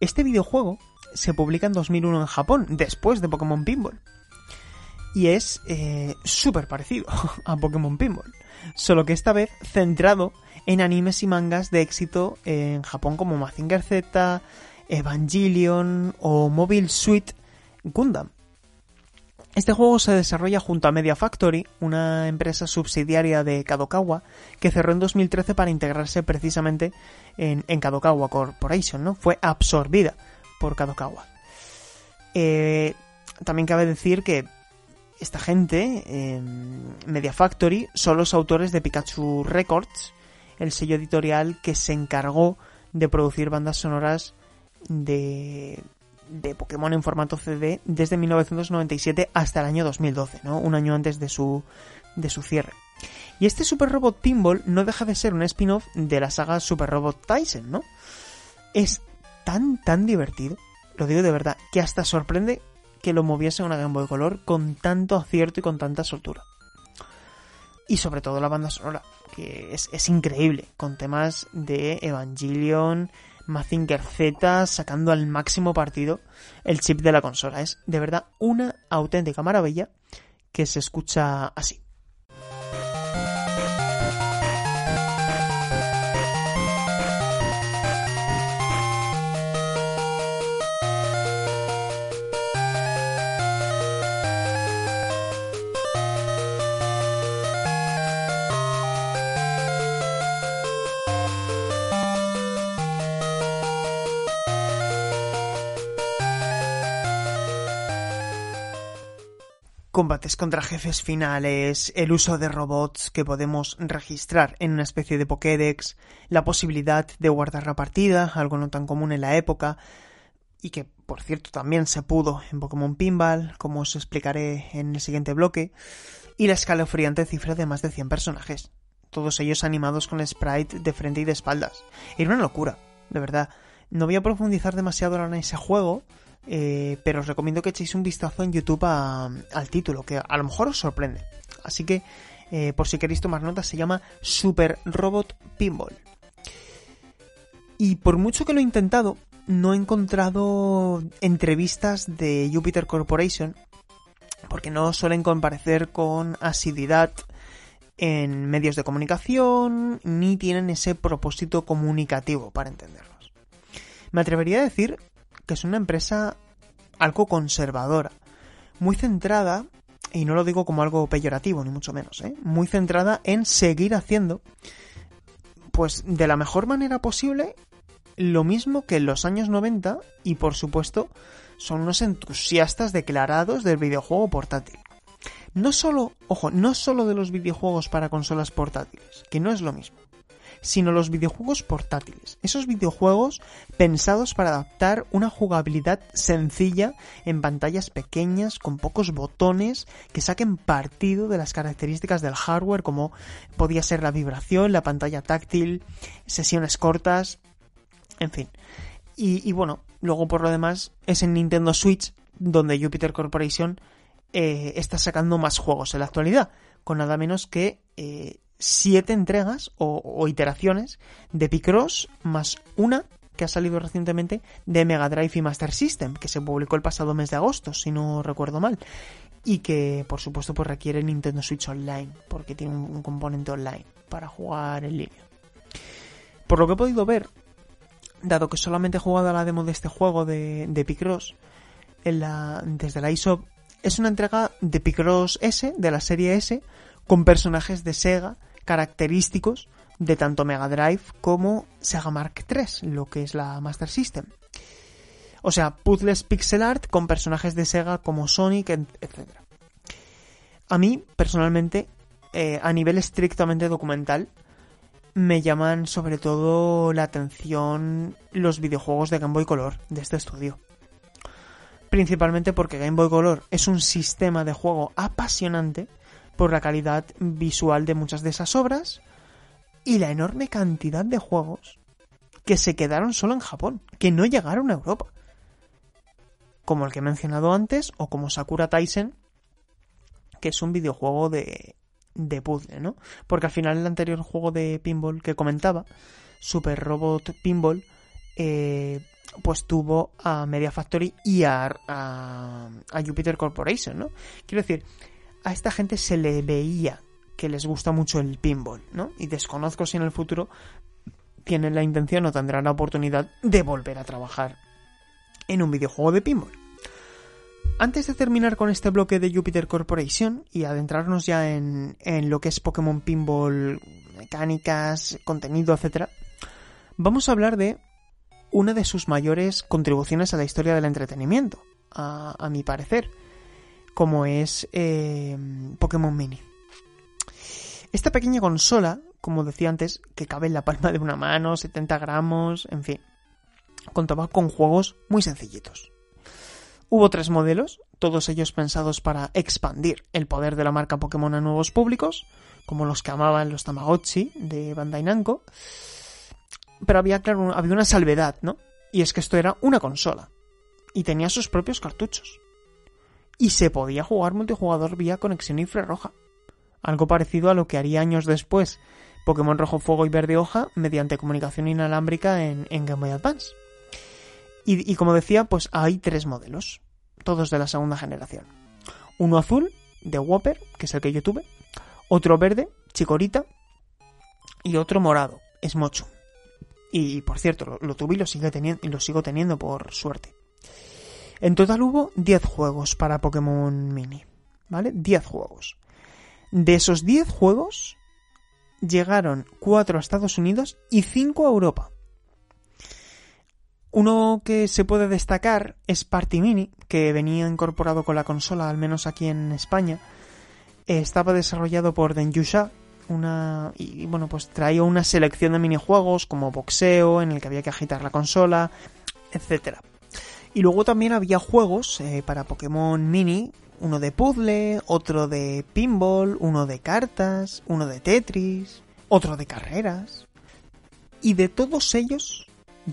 Este videojuego se publica en 2001 en Japón, después de Pokémon Pinball. Y es eh, súper parecido a Pokémon Pinball, solo que esta vez centrado en animes y mangas de éxito en Japón como Mazinger Z, Evangelion o Mobile Suit Gundam. Este juego se desarrolla junto a Media Factory, una empresa subsidiaria de Kadokawa, que cerró en 2013 para integrarse precisamente en, Kadokawa Corporation, ¿no? Fue absorbida por Kadokawa. Eh, también cabe decir que esta gente, Media Factory, son los autores de Pikachu Records, el sello editorial que se encargó de producir bandas sonoras de, de Pokémon en formato CD desde 1997 hasta el año 2012, ¿no? Un año antes de su, de su cierre. Y este Super Robot Pinball no deja de ser un spin-off de la saga Super Robot Tyson, ¿no? Es tan, tan divertido, lo digo de verdad, que hasta sorprende que lo moviese una Game Boy Color con tanto acierto y con tanta soltura. Y sobre todo la banda sonora, que es, es increíble, con temas de Evangelion, Mazinger Z sacando al máximo partido el chip de la consola. Es de verdad una auténtica maravilla que se escucha así. Combates contra jefes finales, el uso de robots que podemos registrar en una especie de Pokédex, la posibilidad de guardar la partida, algo no tan común en la época, y que por cierto también se pudo en Pokémon Pinball, como os explicaré en el siguiente bloque, y la escalofriante cifra de más de 100 personajes, todos ellos animados con sprite de frente y de espaldas. Era una locura, de verdad. No voy a profundizar demasiado en ese juego, eh, pero os recomiendo que echéis un vistazo en YouTube al título, que a lo mejor os sorprende. Así que, eh, por si queréis tomar nota, se llama Super Robot Pinball. Y por mucho que lo he intentado, no he encontrado entrevistas de Jupiter Corporation, porque no suelen comparecer con asiduidad en medios de comunicación, ni tienen ese propósito comunicativo para entenderlos. Me atrevería a decir que es una empresa algo conservadora, muy centrada, y no lo digo como algo peyorativo, ni mucho menos, ¿eh? muy centrada en seguir haciendo, pues de la mejor manera posible, lo mismo que en los años 90, y por supuesto, son unos entusiastas declarados del videojuego portátil. No solo, ojo, no solo de los videojuegos para consolas portátiles, que no es lo mismo, sino los videojuegos portátiles. Esos videojuegos pensados para adaptar una jugabilidad sencilla en pantallas pequeñas, con pocos botones, que saquen partido de las características del hardware, como podía ser la vibración, la pantalla táctil, sesiones cortas, en fin. Y, bueno, luego por lo demás es en Nintendo Switch donde Jupiter Corporation eh, está sacando más juegos en la actualidad, con nada menos que eh, siete entregas o, iteraciones de Picross más una que ha salido recientemente de Mega Drive y Master System, que se publicó el pasado mes de agosto, si no recuerdo mal. Y que, por supuesto, pues requiere Nintendo Switch Online, porque tiene un, componente online para jugar en línea. Por lo que he podido ver, dado que solamente he jugado a la demo de este juego de, de Picross, desde la ISO, es una entrega de Picross S, de la serie S, con personajes de Sega característicos de tanto Mega Drive como Sega Mark III, lo que es la Master System. O sea, puzzles pixel art con personajes de Sega como Sonic, etc. A mí, personalmente, eh, a nivel estrictamente documental, me llaman sobre todo la atención los videojuegos de Game Boy Color de este estudio. Principalmente porque Game Boy Color es un sistema de juego apasionante por la calidad visual de muchas de esas obras y la enorme cantidad de juegos que se quedaron solo en Japón, que no llegaron a Europa. Como el que he mencionado antes, o como Sakura Taisen, que es un videojuego de, de puzzle, ¿no? Porque al final el anterior juego de pinball que comentaba, Super Robot Pinball, eh, pues tuvo a Media Factory y a, a, Jupiter Corporation, ¿no? Quiero decir, a esta gente se le veía que les gusta mucho el pinball, ¿no? Y desconozco si en el futuro tienen la intención o tendrán la oportunidad de volver a trabajar en un videojuego de pinball. Antes de terminar con este bloque de Jupiter Corporation y adentrarnos ya en, lo que es Pokémon Pinball, mecánicas, contenido, etc., vamos a hablar de una de sus mayores contribuciones a la historia del entretenimiento, a, mi parecer, como es eh, Pokémon Mini. Esta pequeña consola, como decía antes, que cabe en la palma de una mano, 70 gramos, en fin, contaba con juegos muy sencillitos. Hubo tres modelos, todos ellos pensados para expandir el poder de la marca Pokémon a nuevos públicos, como los que amaban los Tamagotchi de Bandai Namco. Pero había, claro, había una salvedad, ¿no? Y es que esto era una consola. Y tenía sus propios cartuchos. Y se podía jugar multijugador vía conexión infrarroja. Algo parecido a lo que haría años después Pokémon Rojo Fuego y Verde Hoja mediante comunicación inalámbrica en, Game Boy Advance. Y, como decía, pues hay tres modelos, todos de la segunda generación. Uno azul, de Whopper, que es el que yo tuve. Otro verde, Chikorita. Y otro morado, Smochu. Y por cierto, lo, tuve y lo sigo teniendo por suerte. En total hubo 10 juegos para Pokémon Mini. ¿Vale? 10 juegos. De esos 10 juegos, llegaron 4 a Estados Unidos y 5 a Europa. Uno que se puede destacar es Party Mini, que venía incorporado con la consola, al menos aquí en España. estaba desarrollado por Denjusha, una y bueno, pues traía una selección de minijuegos como boxeo, en el que había que agitar la consola, etcétera. Y luego también había juegos eh, para Pokémon Mini, uno de puzzle, otro de pinball, uno de cartas, uno de Tetris, otro de carreras. Y de todos ellos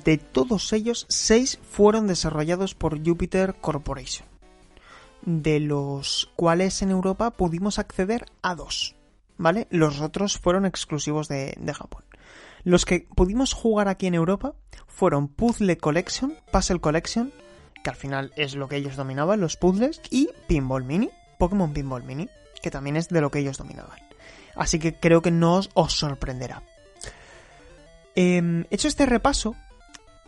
de todos ellos, 6 fueron desarrollados por Jupiter Corporation, de los cuales en Europa pudimos acceder a dos, ¿vale? Los otros fueron exclusivos de, Japón. Los que pudimos jugar aquí en Europa fueron Puzzle Collection, Puzzle Collection, que al final es lo que ellos dominaban, los puzzles, y Pinball Mini, Pokémon Pinball Mini, que también es de lo que ellos dominaban. Así que creo que no os, sorprenderá. Em, hecho este repaso,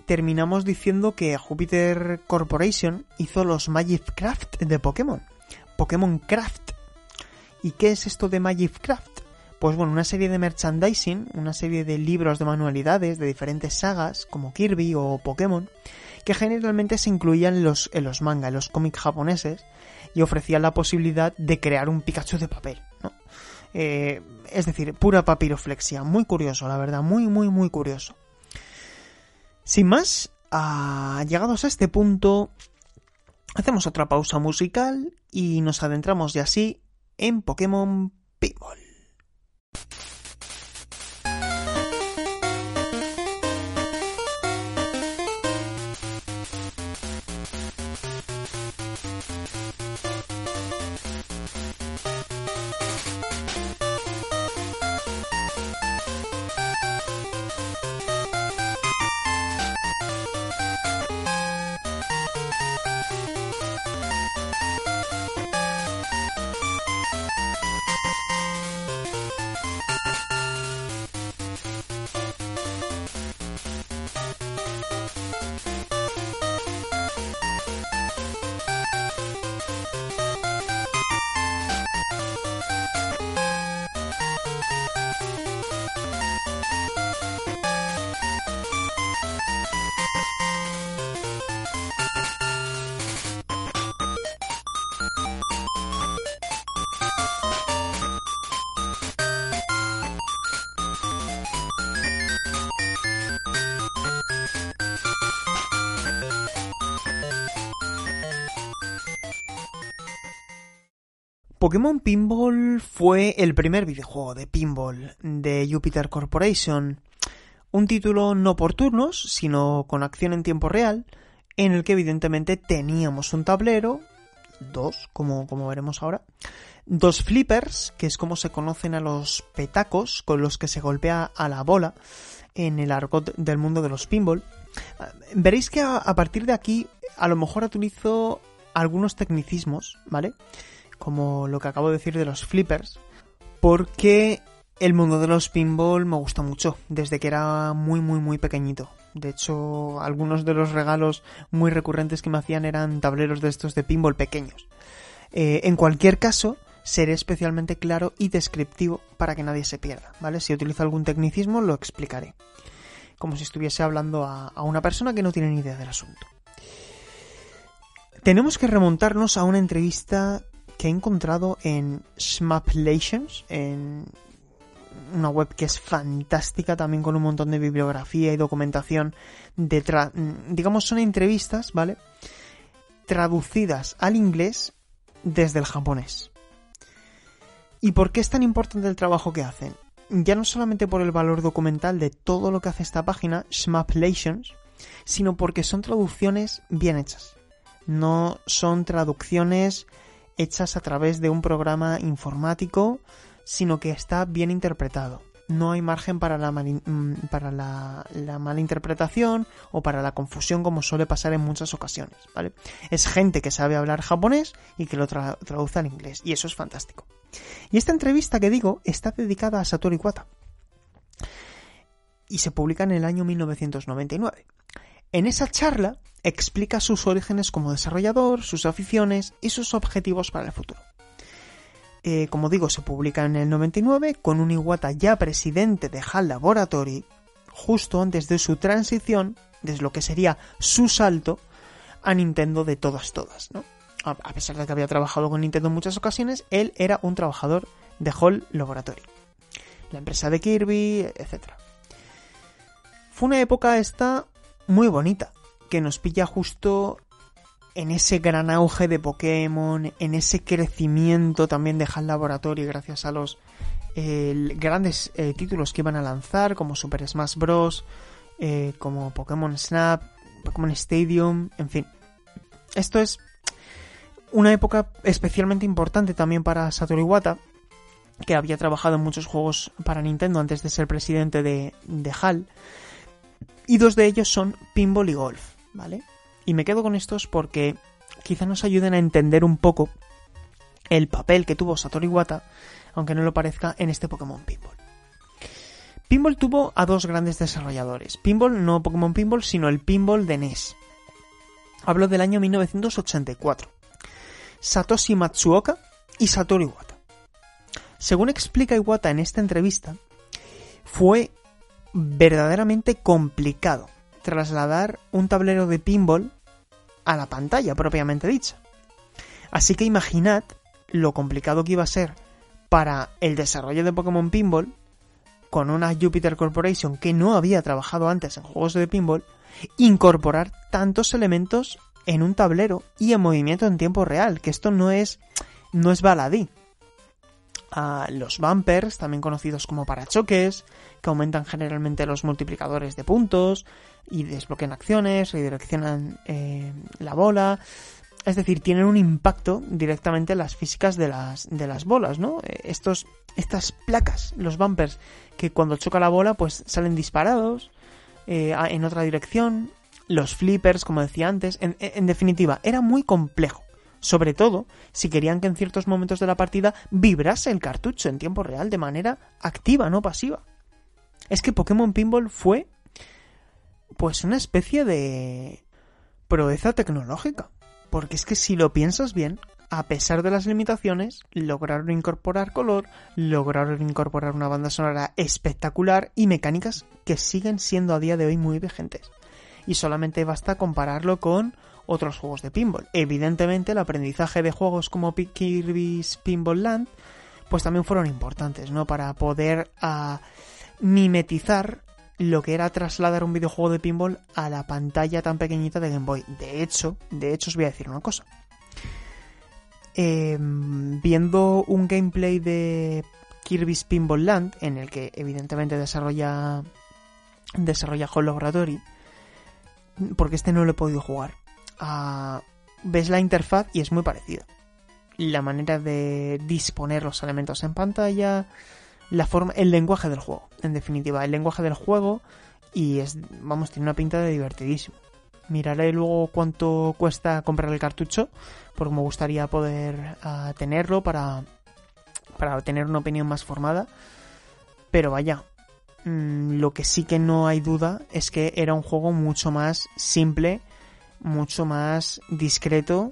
terminamos diciendo que Jupiter Corporation hizo los Magic Craft de Pokémon. Pokémon Craft. ¿Y qué es esto de Magic Craft? Pues bueno, una serie de merchandising, una serie de libros de manualidades de diferentes sagas, como Kirby o Pokémon, que generalmente se incluían en los, en los manga, en los cómics japoneses, y ofrecían la posibilidad de crear un Pikachu de papel, ¿no? Eh, es decir, pura papiroflexia. Muy curioso, la verdad, muy, muy, muy curioso. Sin más, llegados a este punto, hacemos otra pausa musical y nos adentramos ya así en Pokémon Pinball. Pokémon Pinball fue el primer videojuego de pinball de Jupiter Corporation, un título no por turnos, sino con acción en tiempo real, en el que evidentemente teníamos un tablero, dos, como, como veremos ahora, dos flippers, que es como se conocen a los petacos con los que se golpea a la bola en el argot del mundo de los pinball. Veréis que a, partir de aquí a lo mejor utilizo algunos tecnicismos, ¿vale? Como lo que acabo de decir de los flippers, porque el mundo de los pinball me gusta mucho, desde que era muy, muy, muy pequeñito. De hecho, algunos de los regalos muy recurrentes que me hacían eran tableros de estos de pinball pequeños. Eh, en cualquier caso, seré especialmente claro y descriptivo para que nadie se pierda, ¿vale? Si utilizo algún tecnicismo, lo explicaré. Como si estuviese hablando a, a una persona que no tiene ni idea del asunto. Tenemos que remontarnos a una entrevista que he encontrado en Smaplations, en una web que es fantástica también con un montón de bibliografía y documentación detrás. Digamos, son entrevistas, ¿vale? Traducidas al inglés desde el japonés. ¿Y por qué es tan importante el trabajo que hacen? Ya no solamente por el valor documental de todo lo que hace esta página, Smaplations, sino porque son traducciones bien hechas. No son traducciones hechas a través de un programa informático, sino que está bien interpretado. No hay margen para la, mm, para la, mala interpretación o para la confusión como suele pasar en muchas ocasiones, ¿vale? Es gente que sabe hablar japonés y que lo traduce al inglés, y eso es fantástico. Y esta entrevista que digo está dedicada a Satoru Iwata y se publica en el año 1999. En esa charla explica sus orígenes como desarrollador, sus aficiones y sus objetivos para el futuro. Eh, como digo, se publica en el 99 con un Iwata ya presidente de HAL Laboratory, justo antes de su transición, desde lo que sería su salto a Nintendo de todas todas. A pesar de que había trabajado con Nintendo en muchas ocasiones, él era un trabajador de HAL Laboratory, la empresa de Kirby, etc. Fue una época esta muy bonita, que nos pilla justo en ese gran auge de Pokémon, en ese crecimiento también de HAL Laboratory gracias a los grandes eh, títulos que iban a lanzar, como Super Smash Bros., eh, como Pokémon Snap, Pokémon Stadium, en fin. Esto es una época especialmente importante también para Satoru Iwata, que había trabajado en muchos juegos para Nintendo antes de ser presidente de, de HAL. Y dos de ellos son Pinball y Golf. ¿Vale? Y me quedo con estos porque quizá nos ayuden a entender un poco el papel que tuvo Satoru Iwata, aunque no lo parezca, en este Pokémon Pinball. Pinball tuvo a dos grandes desarrolladores. Pinball, no Pokémon Pinball, sino el Pinball de NES. Hablo del año 1984. Satoshi Matsuoka y Satoru Iwata. Según explica Iwata en esta entrevista, fue verdaderamente complicado trasladar un tablero de pinball a la pantalla propiamente dicha. Así que imaginad lo complicado que iba a ser para el desarrollo de Pokémon Pinball, con una Jupiter Corporation que no había trabajado antes en juegos de pinball, incorporar tantos elementos en un tablero y en movimiento en tiempo real, que esto no es no es baladí. Ah, los bumpers, también conocidos como parachoques, que aumentan generalmente los multiplicadores de puntos y desbloquean acciones, redireccionan eh, la bola. Es decir, tienen un impacto directamente en las físicas de las, de las bolas, ¿no? Eh, estos, estas placas, los bumpers, que cuando choca la bola, pues salen disparados eh, en otra dirección. Los flippers, como decía antes. en definitiva, era muy complejo sobre todo si querían que en ciertos momentos de la partida vibrase el cartucho en tiempo real de manera activa, no pasiva. Es que Pokémon Pinball fue pues una especie de proeza tecnológica. Porque es que si lo piensas bien, a pesar de las limitaciones, lograron incorporar color, lograron incorporar una banda sonora espectacular y mecánicas que siguen siendo a día de hoy muy vigentes. Y solamente basta compararlo con otros juegos de pinball. Evidentemente, el aprendizaje de juegos como Kirby's Pinball Land, pues también fueron importantes, ¿no? Para poder ah, mimetizar lo que era trasladar un videojuego de pinball a la pantalla tan pequeñita de Game Boy. De hecho, de hecho os voy a decir una cosa. Em, viendo un gameplay de Kirby's Pinball Land, en el que evidentemente desarrolla desarrolla Hologratory, porque este no lo he podido jugar ves la interfaz y es muy parecida. La manera de disponer los elementos en pantalla, la forma, el lenguaje del juego, en definitiva, el lenguaje del juego y es, vamos, tiene una pinta de divertidísimo. Miraré luego cuánto cuesta comprar el cartucho, porque me gustaría poder ah, tenerlo para, para tener una opinión más formada. Pero vaya, mm, lo que sí que no hay duda es que era un juego mucho más simple mucho más discreto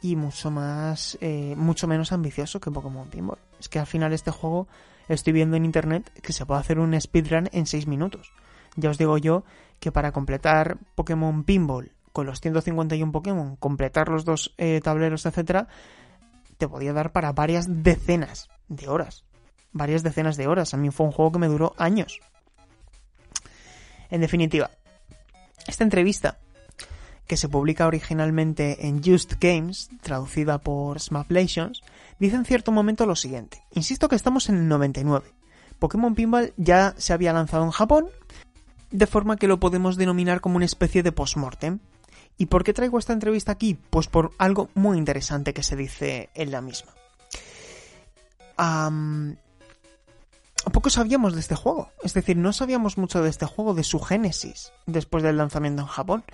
y mucho más eh, mucho menos ambicioso que Pokémon Pinball. Es que al final este juego estoy viendo en internet que se puede hacer un speedrun en 6 minutos. Ya os digo yo que para completar Pokémon Pinball con los 151 Pokémon, completar los dos eh, tableros, etcétera, te podía dar para varias decenas de horas. Varias decenas de horas. A mí fue un juego que me duró años. En definitiva, esta entrevista que se publica originalmente en Just Games, traducida por Smaplations, dice en cierto momento lo siguiente. Insisto que estamos en el 99. Pokémon Pinball ya se había lanzado en Japón, de forma que lo podemos denominar como una especie de postmortem. ¿Y por qué traigo esta entrevista aquí? Pues por algo muy interesante que se dice en la misma. poco sabíamos de este juego, es decir, no sabíamos mucho de este juego, de su génesis, después del lanzamiento en Japón.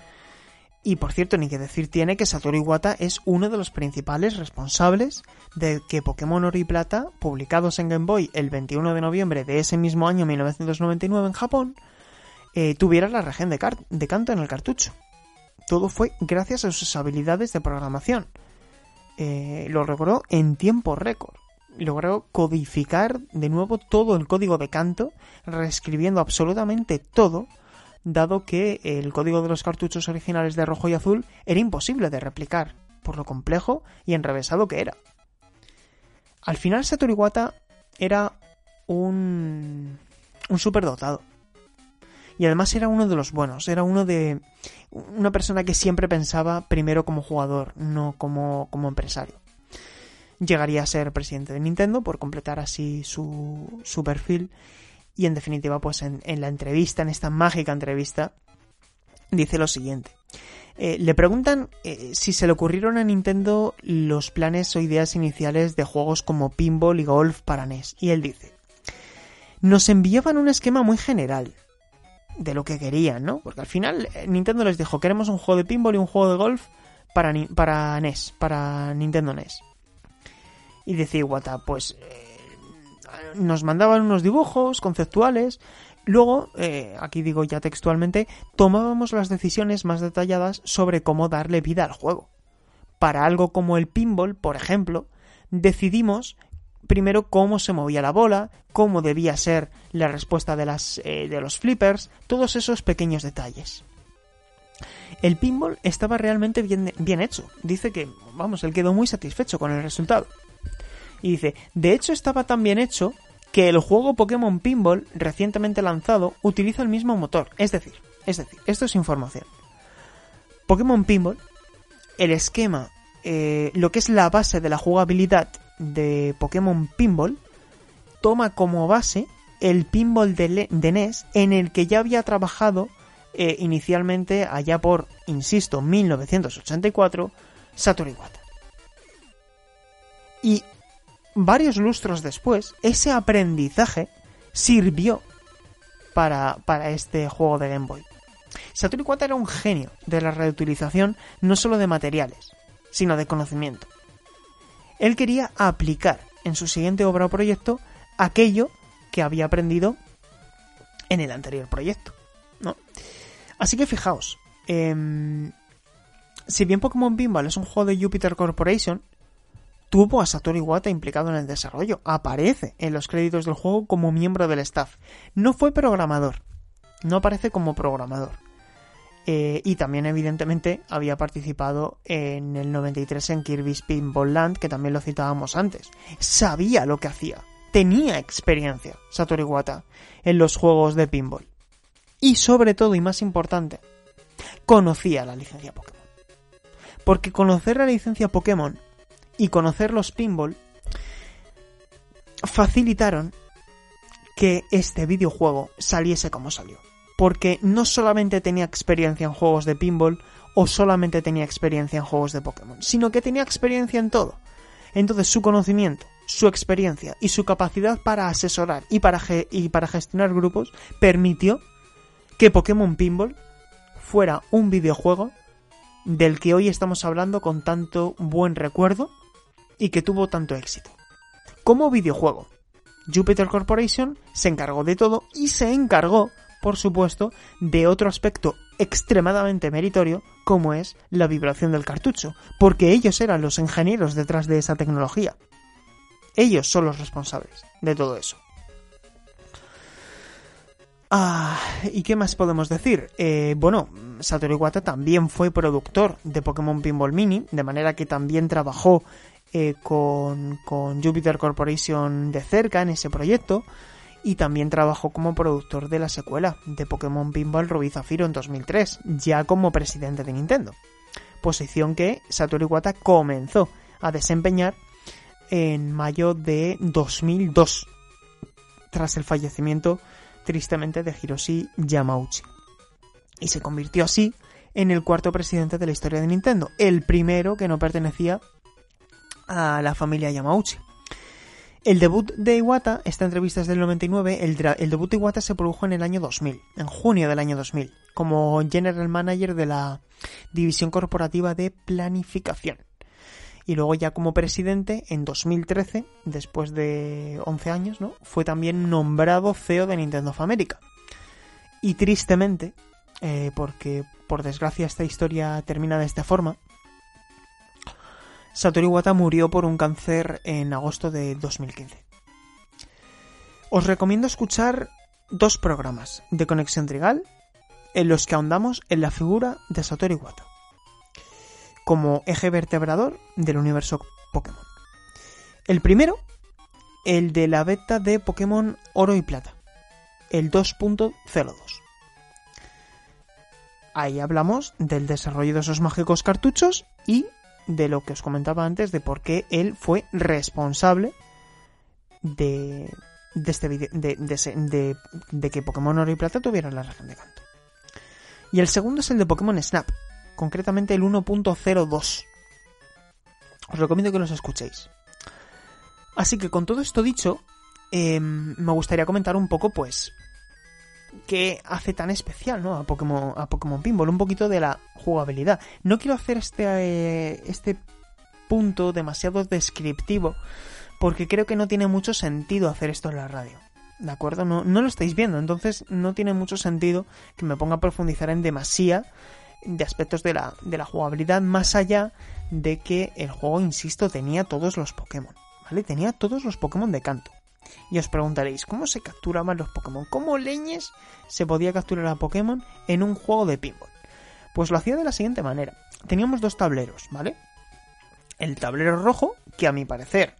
Y por cierto, ni que decir tiene que Satoru Iwata es uno de los principales responsables de que Pokémon Oro y Plata, publicados en Game Boy el 21 de noviembre de ese mismo año 1999 en Japón, eh, tuviera la región de, canto en el cartucho. Todo fue gracias a sus habilidades de programación. Eh, lo logró en tiempo récord. Logró codificar de nuevo todo el código de canto, reescribiendo absolutamente todo dado que el código de los cartuchos originales de rojo y azul era imposible de replicar, por lo complejo y enrevesado que era. Al final Satoru Iwata era un, un superdotado. Y además era uno de los buenos, era uno de una persona que siempre pensaba primero como jugador, no como, como empresario. Llegaría a ser presidente de Nintendo por completar así su, su perfil y en definitiva, pues en, la entrevista, en esta mágica entrevista, dice lo siguiente. Eh, le preguntan eh, si se le ocurrieron a Nintendo los planes o ideas iniciales de juegos como Pinball y Golf para NES. Y él dice, nos enviaban un esquema muy general de lo que querían, ¿no? Porque al final eh, Nintendo les dijo, queremos un juego de Pinball y un juego de Golf para, para NES, para Nintendo NES. Y dice Iwata, pues nos mandaban unos dibujos conceptuales. Luego, eh, aquí digo ya textualmente, tomábamos las decisiones más detalladas sobre cómo darle vida al juego. Para algo como el pinball, por ejemplo, decidimos primero cómo se movía la bola, cómo debía ser la respuesta de, las, eh, de los flippers, todos esos pequeños detalles. El pinball estaba realmente bien, bien hecho. Dice que, vamos, él quedó muy satisfecho con el resultado. Y dice, de hecho estaba tan bien hecho que el juego Pokémon Pinball recientemente lanzado utiliza el mismo motor. Es decir, es decir, esto es información. Pokémon Pinball, el esquema, eh, lo que es la base de la jugabilidad de Pokémon Pinball, toma como base el pinball de, NES en el que ya había trabajado eh, inicialmente allá por, insisto, 1984, Satoru Iwata. Y varios lustros después, ese aprendizaje sirvió para, para este juego de Game Boy. Satoru Iwata era un genio de la reutilización no solo de materiales, sino de conocimiento. Él quería aplicar en su siguiente obra o proyecto aquello que había aprendido en el anterior proyecto. ¿no? Así que fijaos, em, si bien Pokémon Pinball es un juego de Jupiter Corporation, tuvo a Satoru Iwata implicado en el desarrollo. Aparece en los créditos del juego como miembro del staff. No fue programador. No aparece como programador. Eh, y también, evidentemente, había participado en el 93 en Kirby's Pinball Land, que también lo citábamos antes. Sabía lo que hacía tenía experiencia Satoru Iwata en los juegos de pinball. Y sobre todo, y más importante, conocía la licencia Pokémon. Porque conocer la licencia Pokémon y conocer los pinball facilitaron que este videojuego saliese como salió. Porque no solamente tenía experiencia en juegos de pinball o solamente tenía experiencia en juegos de Pokémon, sino que tenía experiencia en todo. Entonces su conocimiento su experiencia y su capacidad para asesorar y para, gestionar grupos permitió que Pokémon Pinball fuera un videojuego del que hoy estamos hablando con tanto buen recuerdo y que tuvo tanto éxito. Como videojuego, Jupiter Corporation se encargó de todo y se encargó, por supuesto, de otro aspecto extremadamente meritorio como es la vibración del cartucho, porque ellos eran los ingenieros detrás de esa tecnología. Ellos son los responsables de todo eso. Ah, ¿y qué más podemos decir? Eh, bueno, Satoru Iwata también fue productor de Pokémon Pinball Mini, de manera que también trabajó eh, con, Jupiter Corporation de cerca en ese proyecto y también trabajó como productor de la secuela de Pokémon Pinball Rubí Zafiro en 2003, ya como presidente de Nintendo. Posición que Satoru Iwata comenzó a desempeñar en mayo de 2002, tras el fallecimiento tristemente de Hiroshi Yamauchi. Y se convirtió así en el cuarto presidente de la historia de Nintendo, el primero que no pertenecía a la familia Yamauchi. El debut de Iwata, esta entrevista es del 99, el, el, debut de Iwata se produjo en el año 2000, en junio del año 2000, como General Manager de la División Corporativa de Planificación y luego ya como presidente en 2013, después de 11 años, ¿no? Fue también nombrado CEO de Nintendo of America. Y tristemente, eh, porque por desgracia esta historia termina de esta forma, Satoru Iwata murió por un cáncer en agosto de 2015. Os recomiendo escuchar dos programas de Conexión Trigal en los que ahondamos en la figura de Satoru Iwata como eje vertebrador del universo Pokémon. El primero, el de la beta de Pokémon Oro y Plata, el 2.02. Ahí hablamos del desarrollo de esos mágicos cartuchos y de lo que os comentaba antes de por qué él fue responsable de, de, este de, de que Pokémon Oro y Plata tuvieran la región de canto. Y el segundo es el de Pokémon Snap, concretamente el 1.02. Os recomiendo que los escuchéis. Así que con todo esto dicho, em, me gustaría comentar un poco, pues, qué hace tan especial, ¿no? A Pokémon, a Pokémon Pinball, un poquito de la jugabilidad. No quiero hacer este, eh, este punto demasiado descriptivo, porque creo que no tiene mucho sentido hacer esto en la radio. ¿De acuerdo? No, no lo estáis viendo, entonces no tiene mucho sentido que me ponga a profundizar en demasía de aspectos de la, de la jugabilidad más allá de que el juego, insisto, tenía todos los Pokémon, ¿vale? Tenía todos los Pokémon de canto. Y os preguntaréis, ¿cómo se capturaban los Pokémon? ¿Cómo leñes se podía capturar a Pokémon en un juego de pinball? Pues lo hacía de la siguiente manera. Teníamos dos tableros, ¿vale? El tablero rojo, que a mi parecer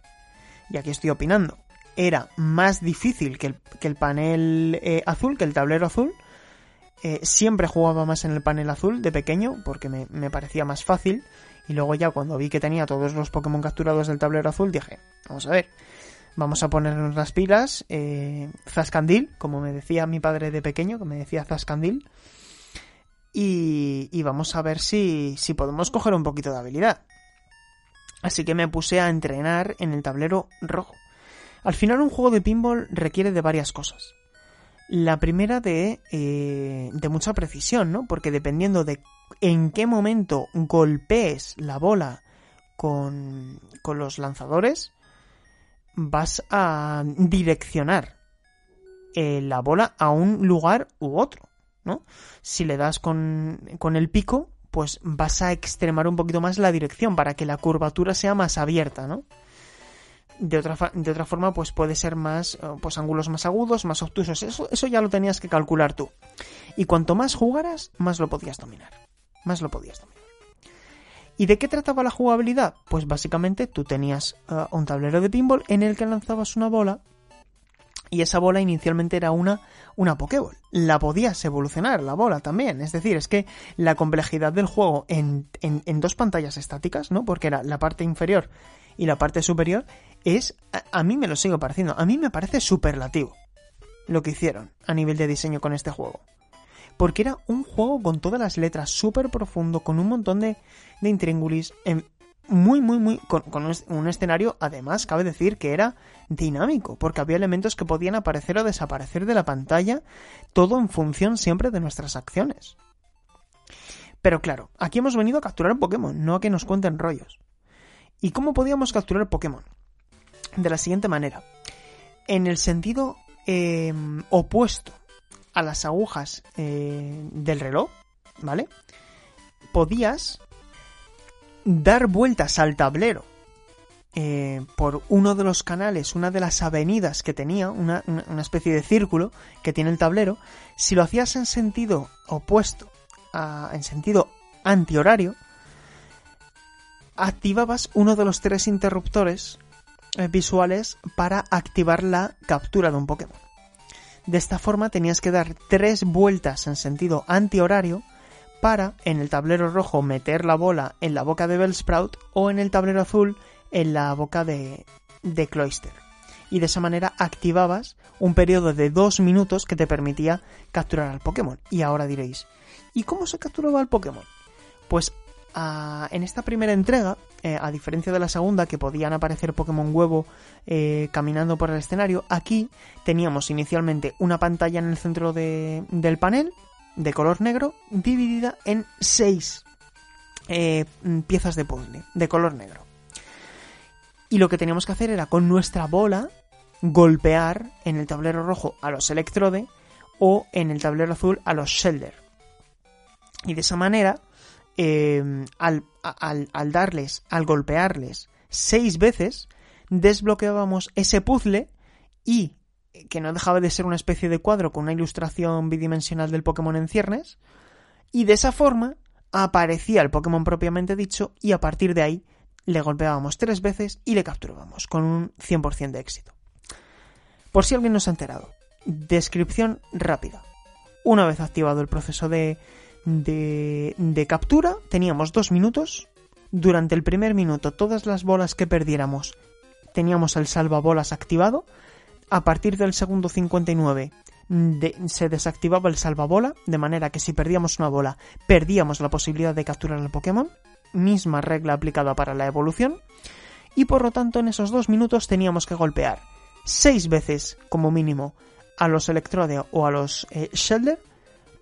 y aquí estoy opinando, era más difícil que el, panel eh, azul, que el tablero azul. Eh, siempre jugaba más en el panel azul de pequeño porque me, me, parecía más fácil. Y luego ya cuando vi que tenía todos los Pokémon capturados del tablero azul dije, vamos a ver, vamos a ponernos las pilas. Eh, Zascandil, como me decía mi padre de pequeño, que me decía Zascandil. Y, y vamos a ver si, si podemos coger un poquito de habilidad. Así que me puse a entrenar en el tablero rojo. Al final un juego de pinball requiere de varias cosas. La primera de, eh, de mucha precisión, ¿no? Porque dependiendo de en qué momento golpees la bola con, con los lanzadores, vas a direccionar eh, la bola a un lugar u otro, ¿no? Si le das con, con el pico, pues vas a extremar un poquito más la dirección para que la curvatura sea más abierta, ¿no? De otra, de otra forma, pues puede ser más, eh, pues ángulos más agudos, más obtusos. Eso, eso ya lo tenías que calcular tú. Y cuanto más jugaras, más lo podías dominar. Más lo podías dominar. ¿Y de qué trataba la jugabilidad? Pues básicamente tú tenías eh, un tablero de pinball en el que lanzabas una bola y esa bola inicialmente era una, una Pokéball. La podías evolucionar, la bola también. Es decir, es que la complejidad del juego en, en, dos pantallas estáticas, ¿no? Porque era la parte inferior y la parte superior, es. A, a mí me lo sigo pareciendo. A mí me parece superlativo lo que hicieron a nivel de diseño con este juego. Porque era un juego con todas las letras, súper profundo, con un montón de, de intríngulis. En, muy, muy, muy. Con, un escenario, además, cabe decir que era dinámico, porque había elementos que podían aparecer o desaparecer de la pantalla, todo en función siempre de nuestras acciones. Pero claro, aquí hemos venido a capturar Pokémon, no a que nos cuenten rollos. ¿Y cómo podíamos capturar Pokémon? De la siguiente manera. En el sentido em, opuesto a las agujas eh, del reloj, ¿vale? Podías dar vueltas al tablero eh, por uno de los canales, una de las avenidas que tenía, una, especie de círculo que tiene el tablero, si lo hacías en sentido opuesto, en sentido antihorario, activabas uno de los tres interruptores eh, visuales para activar la captura de un Pokémon. De esta forma tenías que dar tres vueltas en sentido antihorario para en el tablero rojo meter la bola en la boca de Bellsprout o en el tablero azul en la boca de, de Cloyster. Y de esa manera activabas un periodo de dos minutos que te permitía capturar al Pokémon. Y ahora diréis, ¿y cómo se capturaba al Pokémon? Pues en esta primera entrega, eh, a diferencia de la segunda, que podían aparecer Pokémon huevo eh, caminando por el escenario, aquí teníamos inicialmente una pantalla en el centro del panel de color negro dividida en seis eh, piezas de puzzle de color negro. Y lo que teníamos que hacer era con nuestra bola golpear en el tablero rojo a los Electrode o en el tablero azul a los Shelder. Y de esa manera, em, al, al darles, al golpearles seis veces, desbloqueábamos ese puzzle y que no dejaba de ser una especie de cuadro con una ilustración bidimensional del Pokémon en ciernes, y de esa forma aparecía el Pokémon propiamente dicho y a partir de ahí le golpeábamos tres veces y le capturábamos con un 100% de éxito. Por si alguien no se ha enterado, descripción rápida. Una vez activado el proceso de, de, de captura, teníamos dos minutos. Durante el primer minuto, todas las bolas que perdiéramos teníamos el salvabolas activado a partir del segundo 59 se desactivaba el salvabola, de manera que si perdíamos una bola, perdíamos la posibilidad de capturar al Pokémon, misma regla aplicada para la evolución, y por lo tanto en esos dos minutos teníamos que golpear seis veces como mínimo a los Electrode o a los eh, Shelder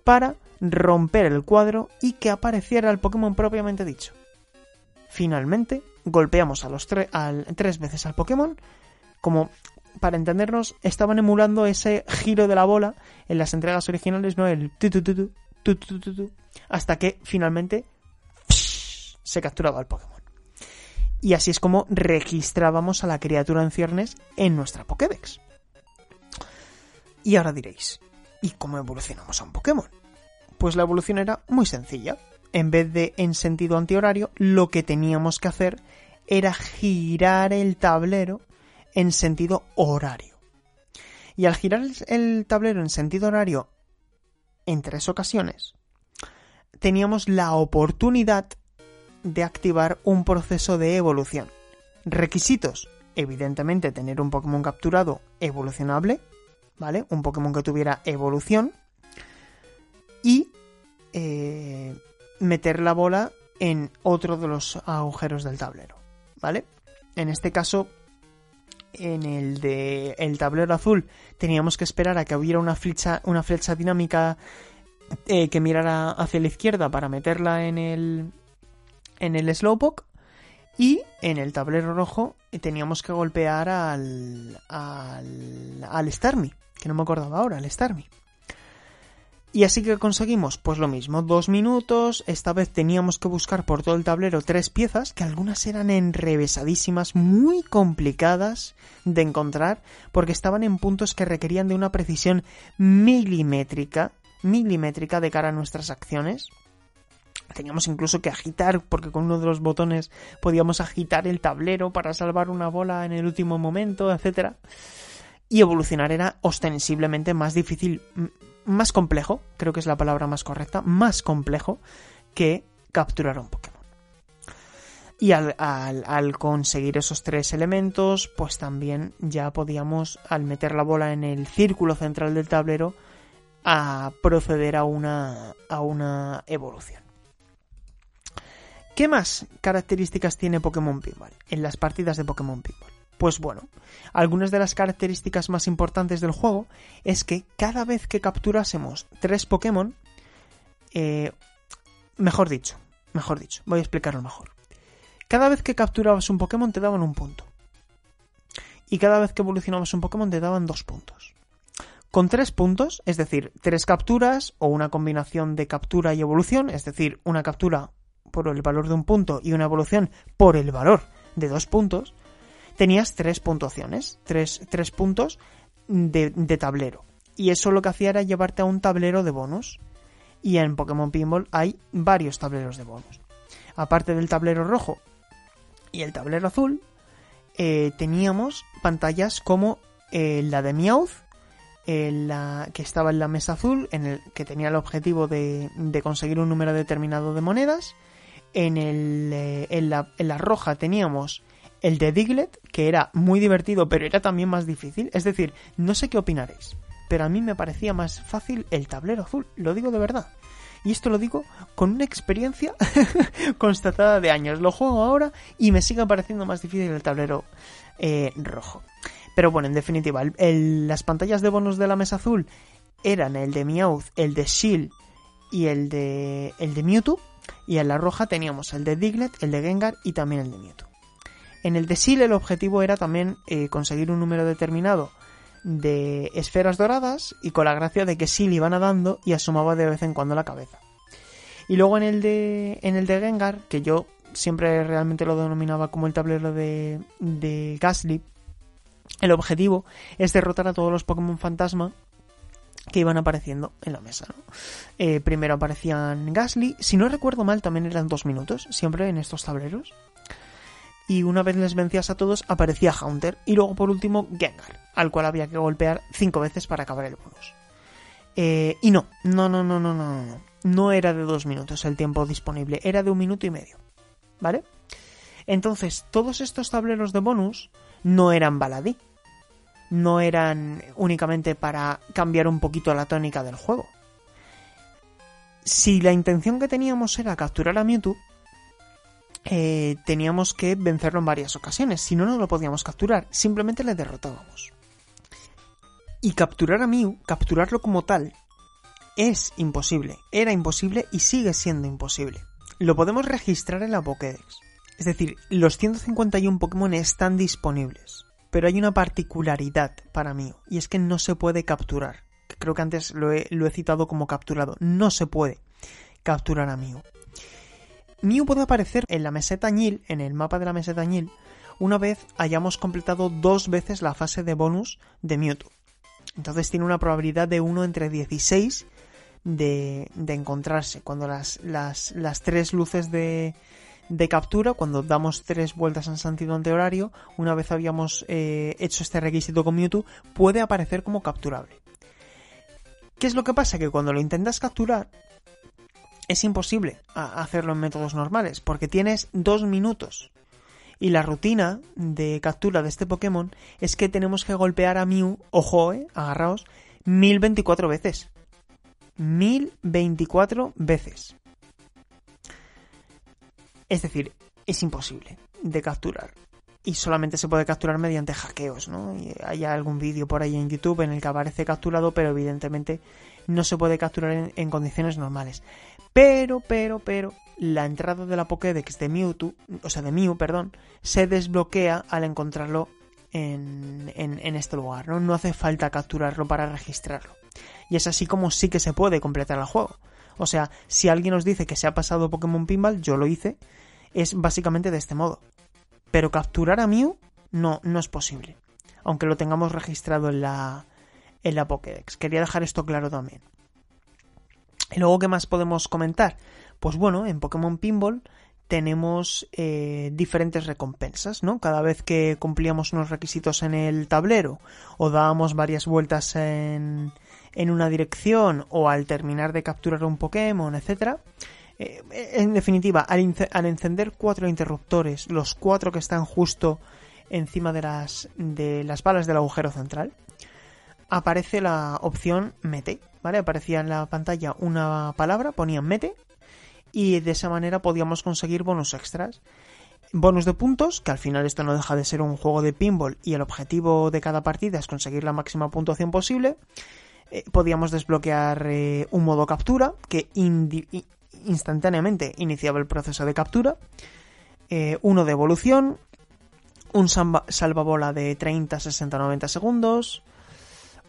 para romper el cuadro y que apareciera el Pokémon propiamente dicho. Finalmente, golpeamos a los tres veces al Pokémon, como para entendernos, estaban emulando ese giro de la bola en las entregas originales, ¿no? El tu, tu, tu, tu hasta que finalmente se capturaba el Pokémon. Y así es como registrábamos a la criatura en ciernes en nuestra Pokédex. Y ahora diréis, ¿y cómo evolucionamos a un Pokémon? Pues la evolución era muy sencilla. En vez de en sentido antihorario, lo que teníamos que hacer era girar el tablero en sentido horario. Y al girar el tablero en sentido horario en tres ocasiones, teníamos la oportunidad de activar un proceso de evolución. Requisitos. Evidentemente tener un Pokémon capturado evolucionable, ¿vale? Un Pokémon que tuviera evolución. Y eh, meter la bola en otro de los agujeros del tablero, ¿vale? En este caso, en el de el tablero azul teníamos que esperar a que hubiera una flecha, una flecha dinámica eh, que mirara hacia la izquierda para meterla en el en el slowpoke y en el tablero rojo teníamos que golpear al al, al Starmie, que no me acordaba ahora, al Starmie. Y así que conseguimos, pues lo mismo, dos minutos, esta vez teníamos que buscar por todo el tablero tres piezas, que algunas eran enrevesadísimas, muy complicadas de encontrar, porque estaban en puntos que requerían de una precisión milimétrica, milimétrica de cara a nuestras acciones. Teníamos incluso que agitar, porque con uno de los botones podíamos agitar el tablero para salvar una bola en el último momento, etc. Y evolucionar era ostensiblemente más difícil, más complejo, creo que es la palabra más correcta, más complejo que capturar un Pokémon. Y al, al, conseguir esos tres elementos, pues también ya podíamos, al meter la bola en el círculo central del tablero, a proceder a una, a una evolución. ¿Qué más características tiene Pokémon Pinball en las partidas de Pokémon Pinball? Pues bueno, algunas de las características más importantes del juego es que cada vez que capturásemos tres Pokémon, eh, mejor dicho, mejor dicho, voy a explicarlo mejor. Cada vez que capturabas un Pokémon te daban un punto. Y cada vez que evolucionabas un Pokémon te daban dos puntos. Con tres puntos, es decir, tres capturas o una combinación de captura y evolución, es decir, una captura por el valor de un punto y una evolución por el valor de dos puntos, tenías tres puntuaciones, tres, tres puntos de, de, tablero. Y eso lo que hacía era llevarte a un tablero de bonus. Y en Pokémon Pinball hay varios tableros de bonus. Aparte del tablero rojo y el tablero azul, eh, teníamos pantallas como eh, la de Meowth, eh, la, que estaba en la mesa azul, en el que tenía el objetivo de, de conseguir un número determinado de monedas. En, el, en, la, en la roja teníamos el de Diglett, que era muy divertido, pero era también más difícil. Es decir, no sé qué opinaréis, pero a mí me parecía más fácil el tablero azul, lo digo de verdad. Y esto lo digo con una experiencia constatada de años. Lo juego ahora y me sigue pareciendo más difícil el tablero eh, rojo. Pero bueno, en definitiva, las pantallas de bonos de la mesa azul eran el de Meowth, el de Shield y el de, el de Mewtwo. Y en la roja teníamos el de Diglett, el de Gengar y también el de Mewtwo. En el de Sil el objetivo era también eh, conseguir un número determinado de esferas doradas y con la gracia de que Sil iba nadando y asomaba de vez en cuando la cabeza. Y luego en el de, en el de Gengar, que yo siempre realmente lo denominaba como el tablero de, de Gasly, el objetivo es derrotar a todos los Pokémon fantasma que iban apareciendo en la mesa. Eh, primero aparecían Gasly, si no recuerdo mal también eran dos minutos, siempre en estos tableros y una vez les vencías a todos aparecía Haunter y luego por último Gengar, al cual había que golpear cinco veces para acabar el bonus. Eh, y no, no, no, no, no, no, no, no era de dos minutos el tiempo disponible, era de un minuto y medio, ¿vale? Entonces, todos estos tableros de bonus no eran baladí, no eran únicamente para cambiar un poquito la tónica del juego. Si la intención que teníamos era capturar a Mewtwo, eh, teníamos que vencerlo en varias ocasiones, si no, no lo podíamos capturar, simplemente le derrotábamos. Y capturar a Mew, capturarlo como tal, es imposible, era imposible y sigue siendo imposible. Lo podemos registrar en la Pokédex. Es decir, los 151 Pokémon están disponibles, pero hay una particularidad para Mew, y es que no se puede capturar. Creo que antes lo he, lo he citado como capturado. No se puede capturar a Mew. Mew puede aparecer en la meseta Ñil, en el mapa de la meseta Ñil, una vez hayamos completado dos veces la fase de bonus de Mewtwo. Entonces tiene una probabilidad de 1 entre 16 de, de encontrarse. Cuando las, las, las tres luces de, de captura cuando damos tres vueltas en sentido antihorario, una vez habíamos eh, hecho este requisito con Mewtwo, puede aparecer como capturable. ¿Qué es lo que pasa? Que cuando lo intentas capturar, es imposible hacerlo en métodos normales, porque tienes dos minutos. Y la rutina de captura de este Pokémon es que tenemos que golpear a Mew, ojo, eh, agarraos, 1024 veces. 1024 veces. Es decir, es imposible de capturar. Y solamente se puede capturar mediante hackeos, ¿no? hay algún vídeo por ahí en YouTube en el que aparece capturado, pero evidentemente no se puede capturar en, condiciones normales. Pero, pero, pero, la entrada de la Pokédex de Mewtwo, o sea, de Mew, perdón, se desbloquea al encontrarlo en, en, este lugar, ¿no? No hace falta capturarlo para registrarlo. Y es así como sí que se puede completar el juego. O sea, si alguien os dice que se ha pasado Pokémon Pinball, yo lo hice, es básicamente de este modo. Pero capturar a Mew no, no es posible. Aunque lo tengamos registrado en la, en la Pokédex. Quería dejar esto claro también. Y luego, ¿qué más podemos comentar? Pues bueno, en Pokémon Pinball tenemos eh, diferentes recompensas, ¿no? Cada vez que cumplíamos unos requisitos en el tablero o dábamos varias vueltas en, en una dirección o al terminar de capturar un Pokémon, etc. Eh, en definitiva, al, encender cuatro interruptores, los cuatro que están justo encima de las, de las balas del agujero central, aparece la opción mete, Aparecía en la pantalla una palabra, ponían mete, y de esa manera podíamos conseguir bonus extras. Bonus de puntos, que al final esto no deja de ser un juego de pinball y el objetivo de cada partida es conseguir la máxima puntuación posible. Eh, podíamos desbloquear eh, un modo captura que instantáneamente iniciaba el proceso de captura. Eh, uno de evolución, un salvabola de 30, 60, 90 segundos,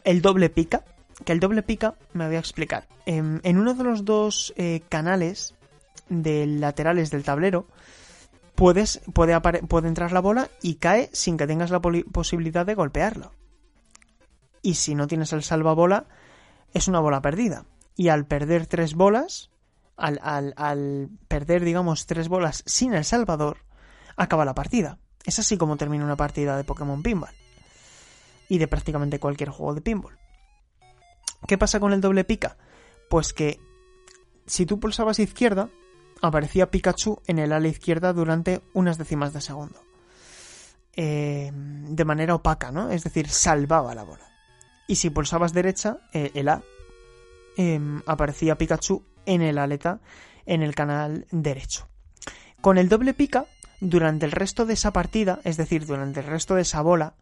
el doble pica, que el doble pica me voy a explicar. En, uno de los dos eh, canales de laterales del tablero puedes, puede, puede entrar la bola y cae sin que tengas la posibilidad de golpearlo. Y si no tienes el salvabola, es una bola perdida. Y al perder tres bolas, al, al, al perder, digamos, tres bolas sin el salvador, acaba la partida. Es así como termina una partida de Pokémon Pinball y de prácticamente cualquier juego de pinball. ¿Qué pasa con el doble pica? Pues que si tú pulsabas izquierda, aparecía Pikachu en el ala izquierda durante unas décimas de segundo. Eh, de manera opaca, ¿no? Es decir, salvaba la bola. Y si pulsabas derecha, eh, el A, em, aparecía Pikachu en el aleta, en el canal derecho. Con el doble pica, durante el resto de esa partida, es decir, durante el resto de esa bola,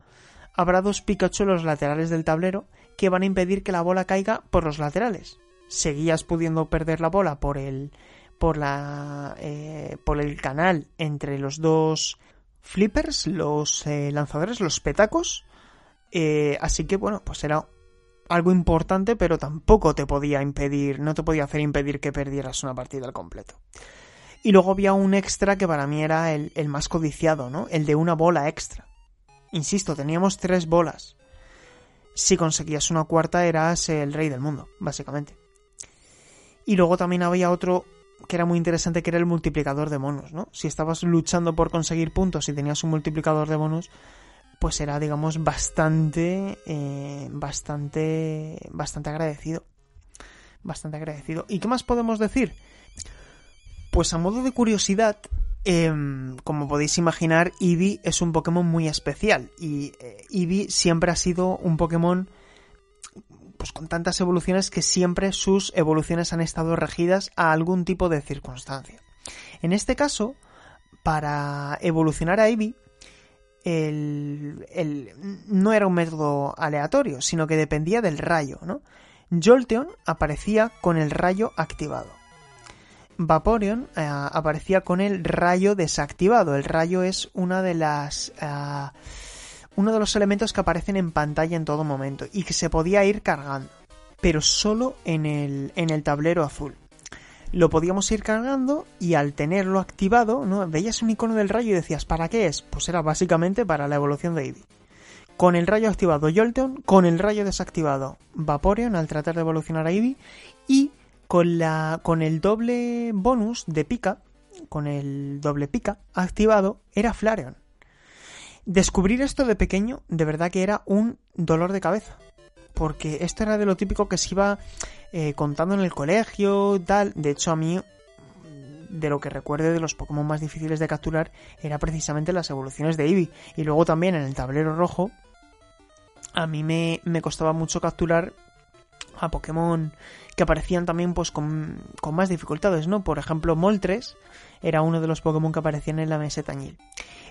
habrá dos Pikachu en los laterales del tablero que van a impedir que la bola caiga por los laterales. Seguías pudiendo perder la bola por el por la eh, por el canal entre los dos flippers, los eh, lanzadores, los petacos. Eh, así que bueno, pues era algo importante, pero tampoco te podía impedir, no te podía hacer impedir que perdieras una partida al completo. Y luego había un extra que para mí era el, el más codiciado, ¿no? El de una bola extra. Insisto, teníamos tres bolas. Si conseguías una cuarta eras el rey del mundo, básicamente. Y luego también había otro que era muy interesante, que era el multiplicador de monos, ¿no? Si estabas luchando por conseguir puntos y tenías un multiplicador de bonus, pues era, digamos, bastante, eh, bastante, bastante agradecido. Bastante agradecido. ¿Y qué más podemos decir? Pues a modo de curiosidad, Em, como podéis imaginar, Eevee es un Pokémon muy especial y eh, Eevee siempre ha sido un Pokémon pues con tantas evoluciones que siempre sus evoluciones han estado regidas a algún tipo de circunstancia. En este caso, para evolucionar a Eevee, no era un método aleatorio, sino que dependía del rayo, ¿no? Jolteon aparecía con el rayo activado. Vaporeon eh, aparecía con el rayo desactivado. El rayo es una de las eh, uno de los elementos que aparecen en pantalla en todo momento y que se podía ir cargando, pero solo en el, en el tablero azul. Lo podíamos ir cargando y al tenerlo activado, ¿no? veías un icono del rayo y decías, ¿para qué es? Pues era básicamente para la evolución de Eevee. Con el rayo activado Jolteon, con el rayo desactivado Vaporeon al tratar de evolucionar a Eevee y con, la, con el doble bonus de pica, con el doble pica activado era Flareon. Descubrir esto de pequeño de verdad que era un dolor de cabeza. Porque esto era de lo típico que se iba eh, contando en el colegio, tal. De hecho, a mí, de lo que recuerde de los Pokémon más difíciles de capturar, era precisamente las evoluciones de Eevee. Y luego también en el tablero rojo, a mí me, me costaba mucho capturar a Pokémon que aparecían también pues con, con, más dificultades, ¿no? Por ejemplo, Moltres era uno de los Pokémon que aparecían en la meseta Añil.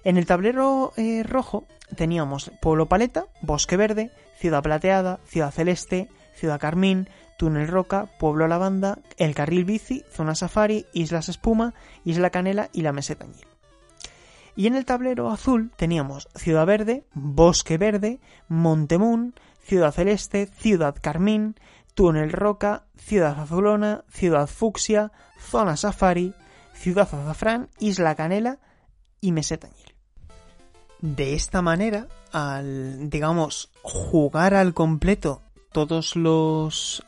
En el tablero eh, rojo teníamos Pueblo Paleta, Bosque Verde, Ciudad Plateada, Ciudad Celeste, Ciudad Carmín, Túnel Roca, Pueblo Lavanda, El Carril Bici, Zona Safari, Islas Espuma, Isla Canela y la meseta Añil. Y en el tablero azul teníamos Ciudad Verde, Bosque Verde, Montemoon, Ciudad Celeste, Ciudad Carmín, Túnel Roca, Ciudad Azulona, Ciudad Fucsia, Zona Safari, Ciudad Azafrán, Isla Canela y Meseta Añil. De esta manera, al, digamos, jugar al completo todos los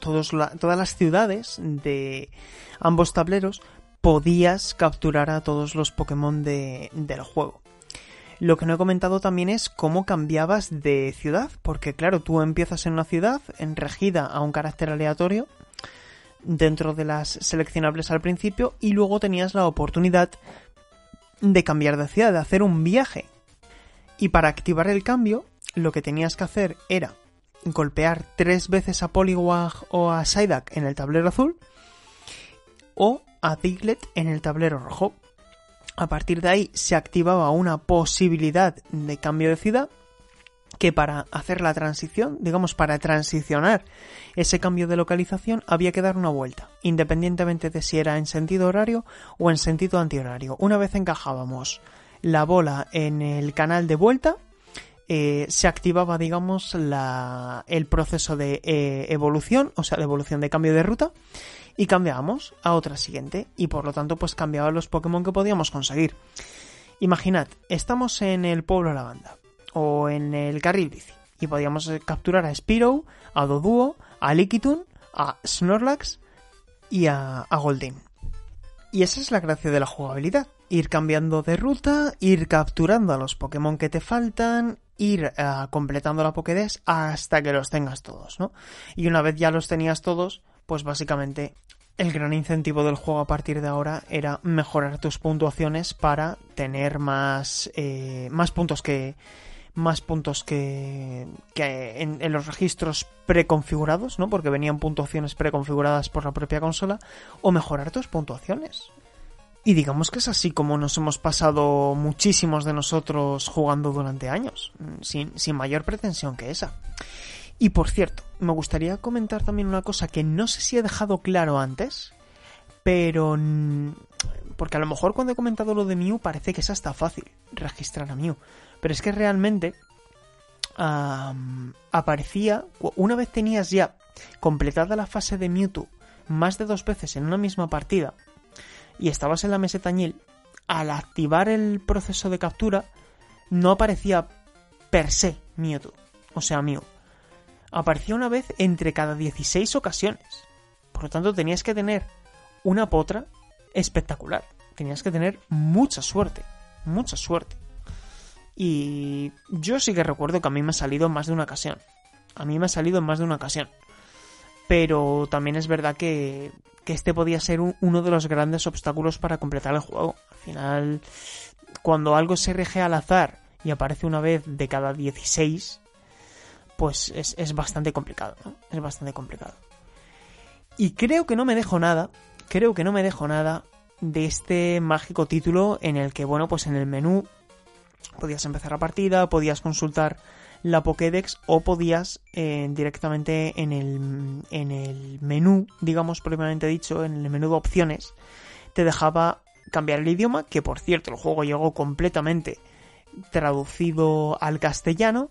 todos todas las ciudades de ambos tableros podías capturar a todos los Pokémon de, del juego. Lo que no he comentado también es cómo cambiabas de ciudad, porque claro, tú empiezas en una ciudad en regida a un carácter aleatorio dentro de las seleccionables al principio y luego tenías la oportunidad de cambiar de ciudad, de hacer un viaje. Y para activar el cambio, lo que tenías que hacer era golpear tres veces a Poliwag o a Psyduck en el tablero azul o a Piglet en el tablero rojo. A partir de ahí se activaba una posibilidad de cambio de ciudad que para hacer la transición, digamos para transicionar ese cambio de localización había que dar una vuelta, independientemente de si era en sentido horario o en sentido antihorario. Una vez encajábamos la bola en el canal de vuelta, eh, se activaba, digamos, el proceso de eh, evolución, o sea, de evolución de cambio de ruta, y cambiábamos a otra siguiente y por lo tanto pues cambiaba los Pokémon que podíamos conseguir. Imaginad, estamos en el pueblo Lavanda o en el carril y podíamos eh, capturar a Spiro, a Doduo, a Lickitung, a Snorlax y a, a Goldeen. Y esa es la gracia de la jugabilidad. Ir cambiando de ruta, ir capturando a los Pokémon que te faltan, ir uh, completando la Pokédex hasta que los tengas todos, ¿no? Y una vez ya los tenías todos, pues básicamente el gran incentivo del juego a partir de ahora era mejorar tus puntuaciones para tener más, eh, más puntos que más puntos que, que en, en, los registros preconfigurados, ¿no? Porque venían puntuaciones preconfiguradas por la propia consola, o mejorar tus puntuaciones. Y digamos que es así como nos hemos pasado muchísimos de nosotros jugando durante años, sin, sin mayor pretensión que esa. Y por cierto, me gustaría comentar también una cosa que no sé si he dejado claro antes, pero... Porque a lo mejor cuando he comentado lo de Mew parece que es hasta fácil registrar a Mew. Pero es que realmente aparecía... Una vez tenías ya completada la fase de Mewtwo más de dos veces en una misma partida y estabas en la meseta Añil, al activar el proceso de captura no aparecía per se Mewtwo, o sea Mew aparecía una vez entre cada 16 ocasiones. Por lo tanto, tenías que tener una potra espectacular. Tenías que tener mucha suerte. Mucha suerte. Y yo sí que recuerdo que a mí me ha salido en más de una ocasión. A mí me ha salido en más de una ocasión. Pero también es verdad que, que este podía ser un, uno de los grandes obstáculos para completar el juego. Al final, cuando algo se rige al azar y aparece una vez de cada 16, pues es, es bastante complicado, ¿no? Es bastante complicado. Y creo que no me dejo nada, creo que no me dejo nada de este mágico título en el que, bueno, pues en el menú podías empezar la partida, podías consultar la Pokédex o podías eh, directamente en el, en el menú, digamos propiamente dicho, en el menú de opciones, te dejaba cambiar el idioma, que por cierto el juego llegó completamente traducido al castellano,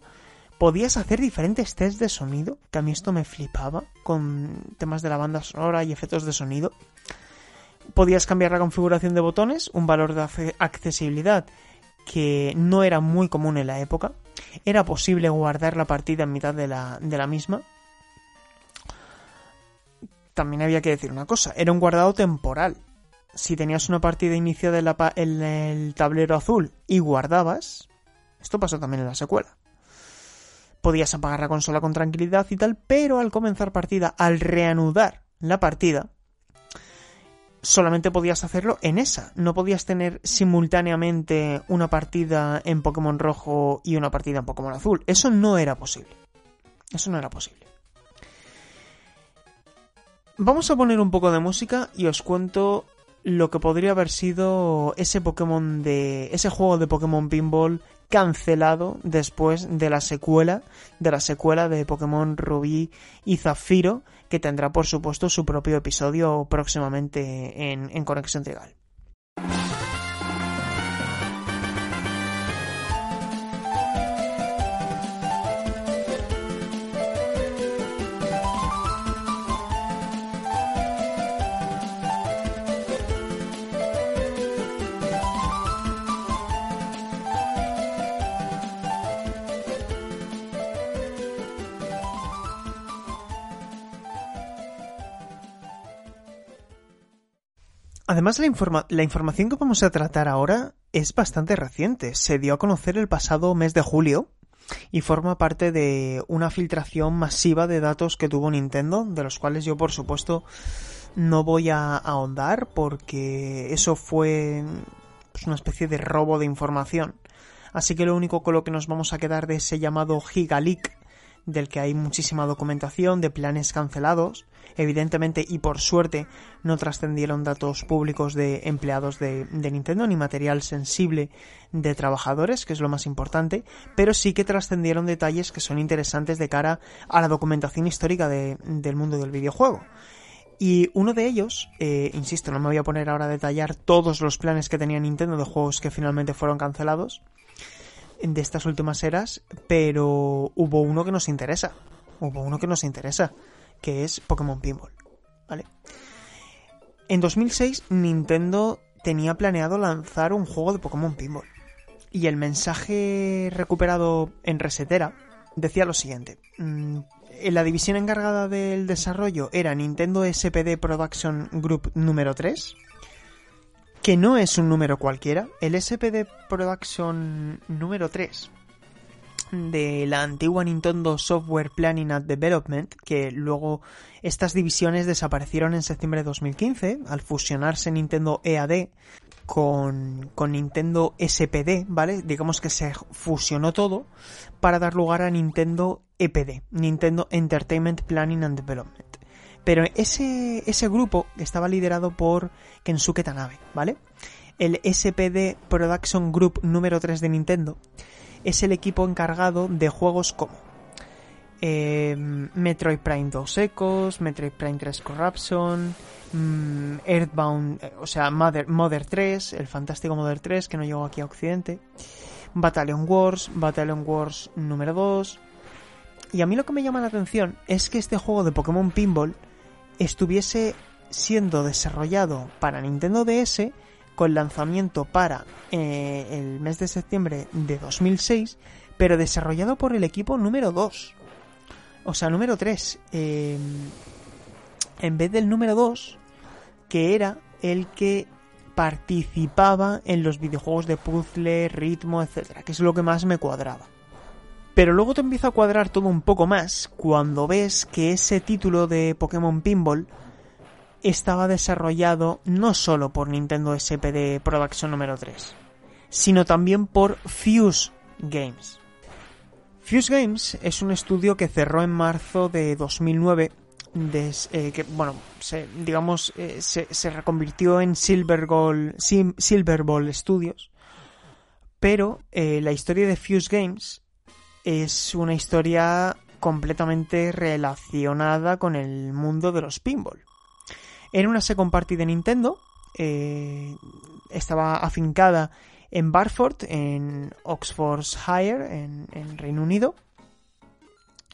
podías hacer diferentes tests de sonido, que a mí esto me flipaba, con temas de la banda sonora y efectos de sonido. Podías cambiar la configuración de botones, un valor de accesibilidad que no era muy común en la época. Era posible guardar la partida en mitad de la, de la misma. También había que decir una cosa, era un guardado temporal. si tenías una partida iniciada en, en el tablero azul y guardabas, esto pasó también en la secuela. Podías apagar la consola con tranquilidad y tal, pero al comenzar partida, al reanudar la partida, solamente podías hacerlo en esa. No podías tener simultáneamente una partida en Pokémon rojo y una partida en Pokémon azul. Eso no era posible. Eso no era posible. Vamos a poner un poco de música y os cuento lo que podría haber sido ese Pokémon de. ese juego de Pokémon Pinball cancelado después de la secuela, de la secuela de Pokémon Rubí y Zafiro, que tendrá por supuesto su propio episodio próximamente en, en Conexión Trigal. Además, la, información que vamos a tratar ahora es bastante reciente. Se dio a conocer el pasado mes de julio y forma parte de una filtración masiva de datos que tuvo Nintendo, de los cuales yo, por supuesto, no voy a ahondar porque eso fue pues, una especie de robo de información. Así que lo único con lo que nos vamos a quedar de ese llamado Gigaleak del que hay muchísima documentación de planes cancelados. Evidentemente y por suerte no trascendieron datos públicos de empleados de, Nintendo ni material sensible de trabajadores, que es lo más importante, pero sí que trascendieron detalles que son interesantes de cara a la documentación histórica del mundo del videojuego. Y uno de ellos, eh, insisto, no me voy a poner ahora a detallar todos los planes que tenía Nintendo de juegos que finalmente fueron cancelados, de estas últimas eras, pero hubo uno que nos interesa. Hubo uno que nos interesa, que es Pokémon Pinball. ¿Vale? En 2006 Nintendo tenía planeado lanzar un juego de Pokémon Pinball. Y el mensaje recuperado en Resetera decía lo siguiente. Mm, la división encargada del desarrollo era Nintendo SPD Production Group número 3, que no es un número cualquiera. El SPD Production número 3 de la antigua Nintendo Software Planning and Development, que luego estas divisiones desaparecieron en septiembre de 2015 al fusionarse Nintendo EAD con, con, Nintendo SPD, ¿vale? Digamos que se fusionó todo para dar lugar a Nintendo EPD, Nintendo Entertainment Planning and Development. Pero ese, ese grupo estaba liderado por Kensuke Tanabe, ¿vale? El SPD Production Group número 3 de Nintendo es el equipo encargado de juegos como eh, Metroid Prime 2 Ecos, Metroid Prime 3 Corruption, mm, Earthbound, eh, o sea, Mother, Mother 3, el fantástico Mother 3 que no llegó aquí a Occidente, Battalion Wars, Battalion Wars número 2. Y a mí lo que me llama la atención es que este juego de Pokémon Pinball estuviese siendo desarrollado para Nintendo DS con lanzamiento para eh, el mes de septiembre de 2006, pero desarrollado por el equipo número 2. O sea, número 3. Em, en vez del número 2, que era el que participaba en los videojuegos de puzzle, ritmo, etcétera, que es lo que más me cuadraba. Pero luego te empieza a cuadrar todo un poco más cuando ves que ese título de Pokémon Pinball estaba desarrollado no solo por Nintendo SPD Production número 3, sino también por Fuse Games. Fuse Games es un estudio que cerró en marzo de 2009, eh, que bueno, se, digamos, eh, se, reconvirtió en Silver, Ball Studios, pero eh, la historia de Fuse Games es una historia completamente relacionada con el mundo de los pinball. Era una second party de Nintendo, eh, estaba afincada en Barford, en Oxfordshire, en, en Reino Unido,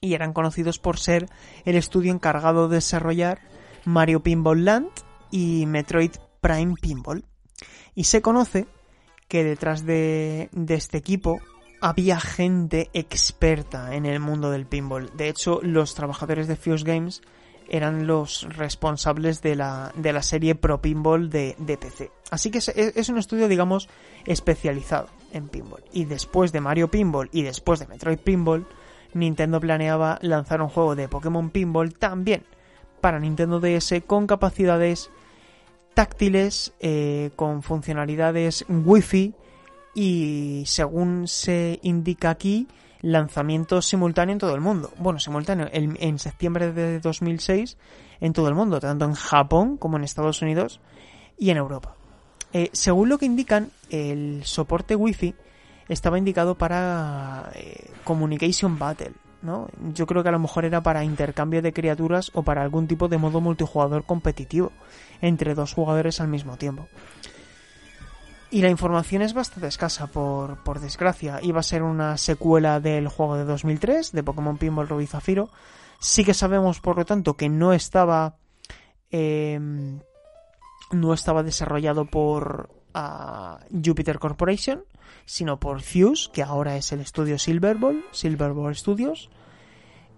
y eran conocidos por ser el estudio encargado de desarrollar Mario Pinball Land y Metroid Prime Pinball. Y se conoce que detrás de, de este equipo había gente experta en el mundo del pinball. De hecho, los trabajadores de Fuse Games eran los responsables de la, de la serie Pro Pinball de, de PC. Así que es, un estudio, digamos, especializado en pinball. Y después de Mario Pinball y después de Metroid Pinball, Nintendo planeaba lanzar un juego de Pokémon Pinball también para Nintendo DS con capacidades táctiles, eh, con funcionalidades Wi-Fi y según se indica aquí, lanzamiento simultáneo en todo el mundo. Bueno, simultáneo en, septiembre de 2006 en todo el mundo, tanto en Japón como en Estados Unidos y en Europa. Eh, según lo que indican, el soporte Wi-Fi estaba indicado para eh, Communication Battle, ¿no? Yo creo que a lo mejor era para intercambio de criaturas o para algún tipo de modo multijugador competitivo entre dos jugadores al mismo tiempo. Y la información es bastante escasa, por, por desgracia. Iba a ser una secuela del juego de 2003, de Pokémon Pinball Ruby Zafiro. Sí que sabemos, por lo tanto, que no estaba. Em, no estaba desarrollado por uh, Jupiter Corporation, sino por Fuse, que ahora es el estudio Silverball, Silverball Studios.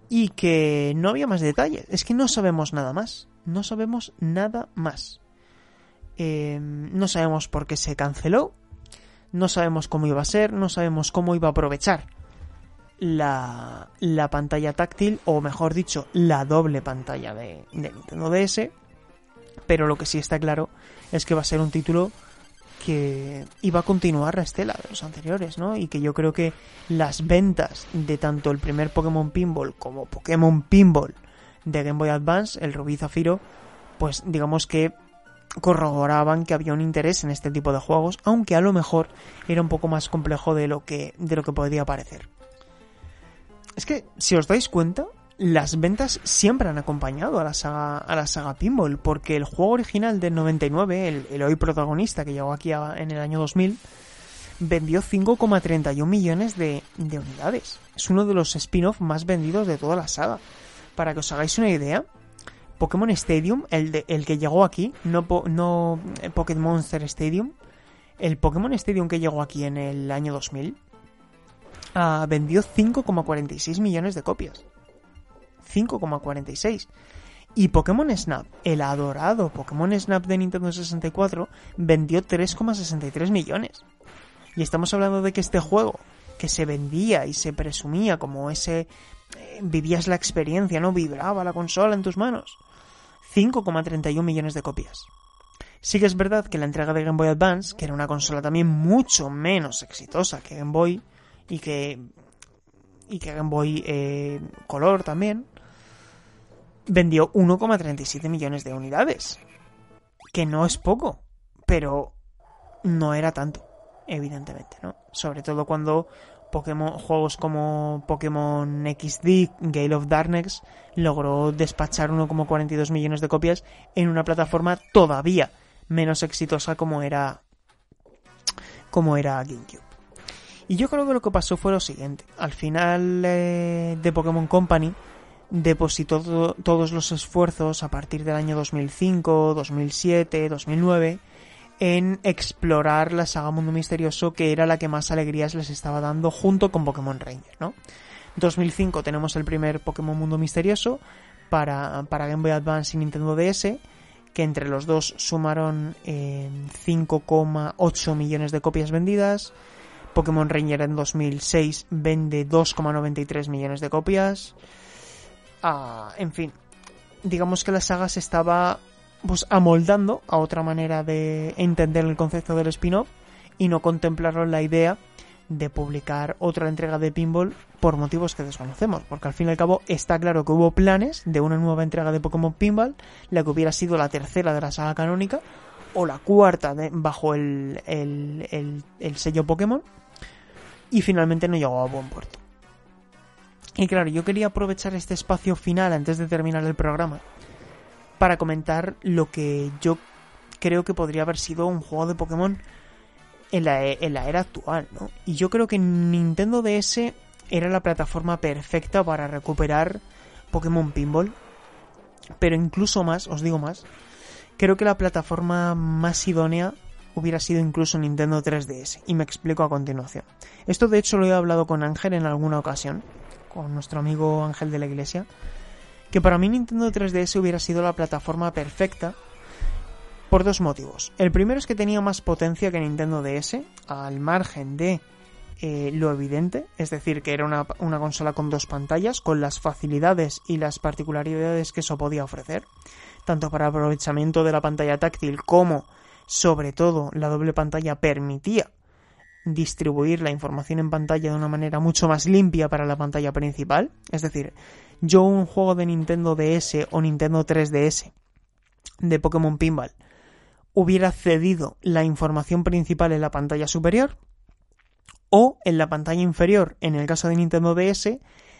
Y que no había más detalles. Es que no sabemos nada más. No sabemos nada más. Em, no sabemos por qué se canceló, no sabemos cómo iba a ser, no sabemos cómo iba a aprovechar la, la pantalla táctil, o mejor dicho, la doble pantalla de, de Nintendo DS. Pero lo que sí está claro es que va a ser un título que iba a continuar la estela de los anteriores, ¿no? Y que yo creo que las ventas de tanto el primer Pokémon Pinball como Pokémon Pinball de Game Boy Advance, el Rubí Zafiro, pues digamos que corroboraban que había un interés en este tipo de juegos, aunque a lo mejor era un poco más complejo de lo que, de lo que podría parecer. Es que, si os dais cuenta, las ventas siempre han acompañado a la saga, a la saga Pinball, porque el juego original del 99, el, hoy protagonista que llegó aquí en el año 2000, vendió 5,31 millones de, de unidades. Es uno de los spin-off más vendidos de toda la saga. Para que os hagáis una idea, Pokémon Stadium, el, el que llegó aquí, no, no eh, Pokémon Stadium, el Pokémon Stadium que llegó aquí en el año 2000, ah, vendió 5,46 millones de copias. 5,46. Y Pokémon Snap, el adorado Pokémon Snap de Nintendo 64, vendió 3,63 millones. Y estamos hablando de que este juego, que se vendía y se presumía como ese... Eh, vivías la experiencia, ¿no? Vibraba la consola en tus manos 5,31 millones de copias. Sí que es verdad que la entrega de Game Boy Advance, que era una consola también mucho menos exitosa que Game Boy y que Game Boy eh, Color también, vendió 1,37 millones de unidades. Que no es poco, pero no era tanto, evidentemente, ¿no? Sobre todo cuando Pokémon, juegos como Pokémon XD, Gale of Darkness, logró despachar 1,42 millones de copias en una plataforma todavía menos exitosa como era como era GameCube. Y yo creo que lo que pasó fue lo siguiente. Al final eh, de Pokémon Company depositó todos los esfuerzos a partir del año 2005, 2007, 2009 en explorar la saga Mundo Misterioso, que era la que más alegrías les estaba dando junto con Pokémon Ranger, ¿no? 2005 tenemos el primer Pokémon Mundo Misterioso para, para Game Boy Advance y Nintendo DS, que entre los dos sumaron 5,8 millones de copias vendidas. Pokémon Ranger en 2006 vende 2,93 millones de copias. Ah, en fin, digamos que la saga se estaba pues amoldando a otra manera de entender el concepto del spin-off y no contemplarlo en la idea de publicar otra entrega de Pinball por motivos que desconocemos, porque al fin y al cabo está claro que hubo planes de una nueva entrega de Pokémon Pinball, la que hubiera sido la tercera de la saga canónica, o la cuarta bajo el, el, el sello Pokémon, y finalmente no llegó a buen puerto. Y claro, yo quería aprovechar este espacio final antes de terminar el programa para comentar lo que yo creo que podría haber sido un juego de Pokémon en la, en la era actual, ¿no? Y yo creo que Nintendo DS era la plataforma perfecta para recuperar Pokémon Pinball. Pero incluso más, os digo más, creo que la plataforma más idónea hubiera sido incluso Nintendo 3DS. Y me explico a continuación. Esto de hecho lo he hablado con Ángel en alguna ocasión, con nuestro amigo Ángel de la Iglesia que para mí Nintendo 3DS hubiera sido la plataforma perfecta por dos motivos. El primero es que tenía más potencia que Nintendo DS, al margen de eh, lo evidente, es decir, que era una, una, consola con dos pantallas, con las facilidades y las particularidades que eso podía ofrecer, tanto para aprovechamiento de la pantalla táctil como, sobre todo, la doble pantalla permitía distribuir la información en pantalla de una manera mucho más limpia para la pantalla principal. Es decir, yo un juego de Nintendo DS o Nintendo 3DS de Pokémon Pinball hubiera cedido la información principal en la pantalla superior o en la pantalla inferior en el caso de Nintendo DS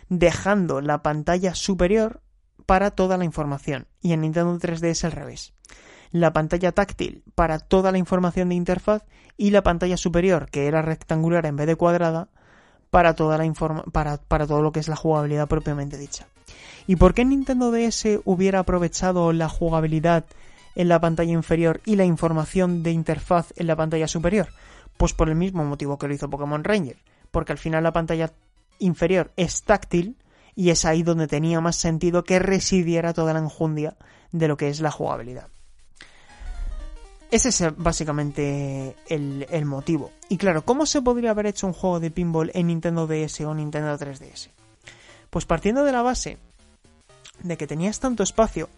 dejando la pantalla superior para toda la información y en Nintendo 3DS al revés la pantalla táctil para toda la información de interfaz y la pantalla superior, que era rectangular en vez de cuadrada, para, toda la para, para todo lo que es la jugabilidad propiamente dicha. ¿Y por qué Nintendo DS hubiera aprovechado la jugabilidad en la pantalla inferior y la información de interfaz en la pantalla superior? Pues por el mismo motivo que lo hizo Pokémon Ranger, porque al final la pantalla inferior es táctil y es ahí donde tenía más sentido que residiera toda la enjundia de lo que es la jugabilidad. Ese es básicamente el, motivo. Y claro, ¿cómo se podría haber hecho un juego de pinball en Nintendo DS o Nintendo 3DS? Pues partiendo de la base de que tenías tanto espacio,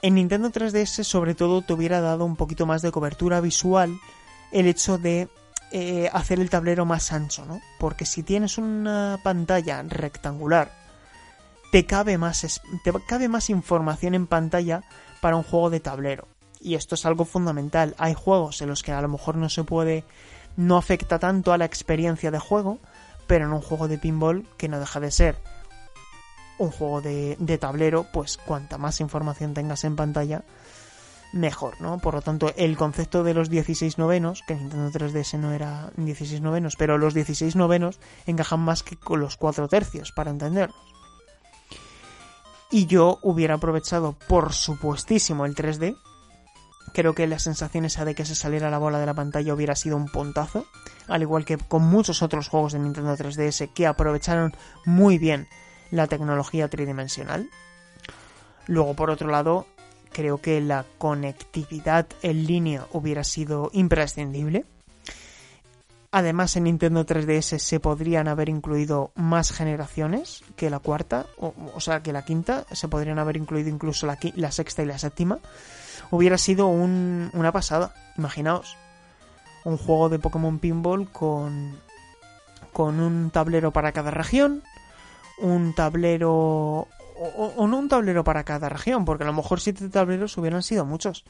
en Nintendo 3DS sobre todo te hubiera dado un poquito más de cobertura visual el hecho de eh, hacer el tablero más ancho, ¿no? Porque si tienes una pantalla rectangular, te cabe más, te cabe más información en pantalla para un juego de tablero y esto es algo fundamental. Hay juegos en los que a lo mejor no se puede, no afecta tanto a la experiencia de juego, pero en un juego de pinball que no deja de ser un juego de, de tablero, pues cuanta más información tengas en pantalla, mejor, ¿no? Por lo tanto, el concepto de los 16 novenos, que Nintendo 3DS no era 16 novenos, pero los 16 novenos encajan más que con los 4 tercios, para entendernos. Y yo hubiera aprovechado, por supuestísimo, el 3D, Creo que la sensación esa de que se saliera la bola de la pantalla hubiera sido un puntazo, al igual que con muchos otros juegos de Nintendo 3DS que aprovecharon muy bien la tecnología tridimensional. Luego, por otro lado, creo que la conectividad en línea hubiera sido imprescindible. Además, en Nintendo 3DS se podrían haber incluido más generaciones que la cuarta, o, sea, que la quinta, se podrían haber incluido incluso la sexta y la séptima hubiera sido una pasada. Imaginaos, un juego de Pokémon Pinball con, con un tablero para cada región, un tablero... O, no un tablero para cada región, porque a lo mejor siete tableros hubieran sido muchos.